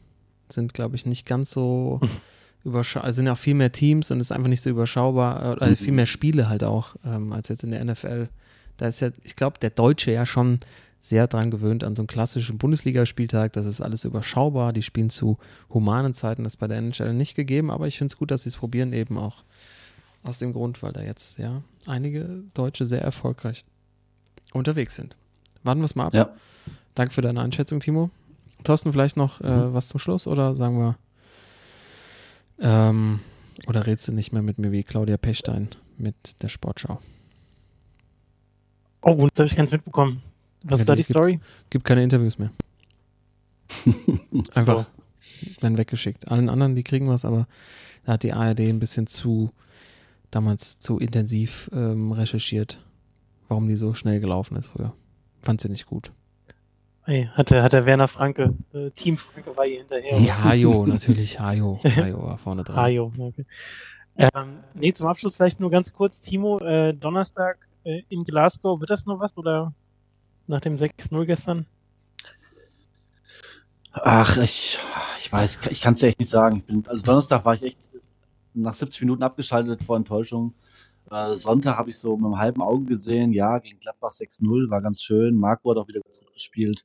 sind, glaube ich, nicht ganz so überschaubar, also sind auch viel mehr Teams und es ist einfach nicht so überschaubar, äh, also viel mehr Spiele halt auch, ähm, als jetzt in der NFL. Da ist ja, ich glaube, der Deutsche ja schon sehr dran gewöhnt an so einen klassischen Bundesligaspieltag. Das ist alles überschaubar. Die spielen zu humanen Zeiten. Das ist bei der NHL nicht gegeben, aber ich finde es gut, dass sie es probieren, eben auch aus dem Grund, weil da jetzt ja einige Deutsche sehr erfolgreich unterwegs sind. Warten wir es mal ab. Ja. Danke für deine Einschätzung, Timo. Thorsten, vielleicht noch äh, Mhm. was zum Schluss oder sagen wir, ähm, oder redest du nicht mehr mit mir wie Claudia Pechstein mit der Sportschau? Oh, jetzt habe ich keins mitbekommen. Was Ja, ist da die gibt- Story? Gibt keine Interviews mehr. Einfach werden weggeschickt. Allen anderen, die kriegen was, aber da hat die ARD ein bisschen zu, damals zu intensiv ähm, recherchiert, warum die so schnell gelaufen ist früher. Fand sie nicht gut. Ey, hat, der, hat der Werner Franke, äh, Team Franke war hier hinterher. Ja, Hajo, natürlich, Hajo. Hajo war vorne dran. Hajo, okay. Ähm, nee, zum Abschluss vielleicht nur ganz kurz, Timo, äh, Donnerstag äh, in Glasgow, wird das noch was oder nach dem 6-0 gestern? Ach, ich, ich weiß, ich kann es dir echt nicht sagen. Ich bin, also Donnerstag war ich echt nach 70 Minuten abgeschaltet vor Enttäuschung. Äh, Sonntag habe ich so mit einem halben Auge gesehen, ja, gegen Gladbach 6-0, war ganz schön. Marco hat auch wieder ganz gut gespielt.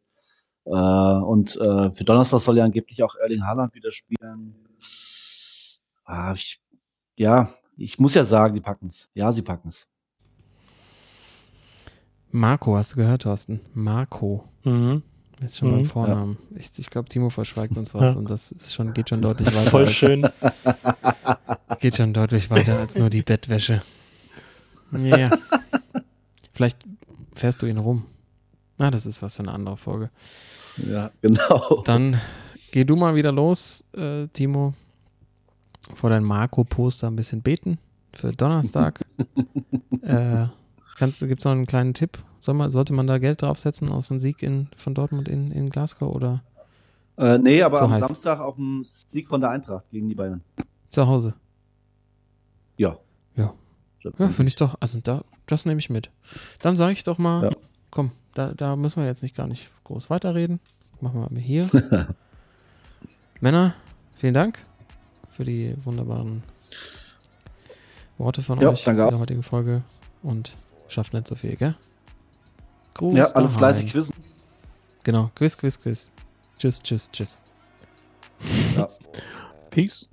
Äh, und äh, für Donnerstag soll ja angeblich auch Erling Haaland wieder spielen. Ah, ich, ja, ich muss ja sagen, die packen es. Ja, sie packen es. Marco, hast du gehört, Thorsten? Marco. Mhm. Ist schon Mhm. beim Vornamen. Ich, ich glaube, Timo verschweigt uns was Ja. und das ist schon, geht schon deutlich weiter. Voll als, schön. Geht schon deutlich weiter als nur die Bettwäsche. Ja. Vielleicht fährst du ihn rum. Na, das ist was für eine andere Folge. Ja, genau. Dann geh du mal wieder los, äh, Timo. Vor deinem Marco-Poster ein bisschen beten für Donnerstag. äh, kannst, gibt's noch einen kleinen Tipp? Soll man, sollte man da Geld draufsetzen auf einen Sieg in, von Dortmund in, in Glasgow oder Äh, nee, aber So am heiß. Samstag auf dem Sieg von der Eintracht gegen die Bayern. zu Hause? Ja. Ja. Ja, finde ich doch. Also da, das nehme ich mit. Dann sage ich doch mal, Ja. komm, da, da müssen wir jetzt nicht gar nicht groß weiterreden. Machen wir mal hier. Männer, vielen Dank für die wunderbaren Worte von Ja, euch danke in der heutigen Folge und schafft nicht so viel, gell? Gruß Ja, alle daheim. fleißig wissen. Genau, Quiz, Quiz, Quiz. Tschüss, tschüss, tschüss. Ja. Peace.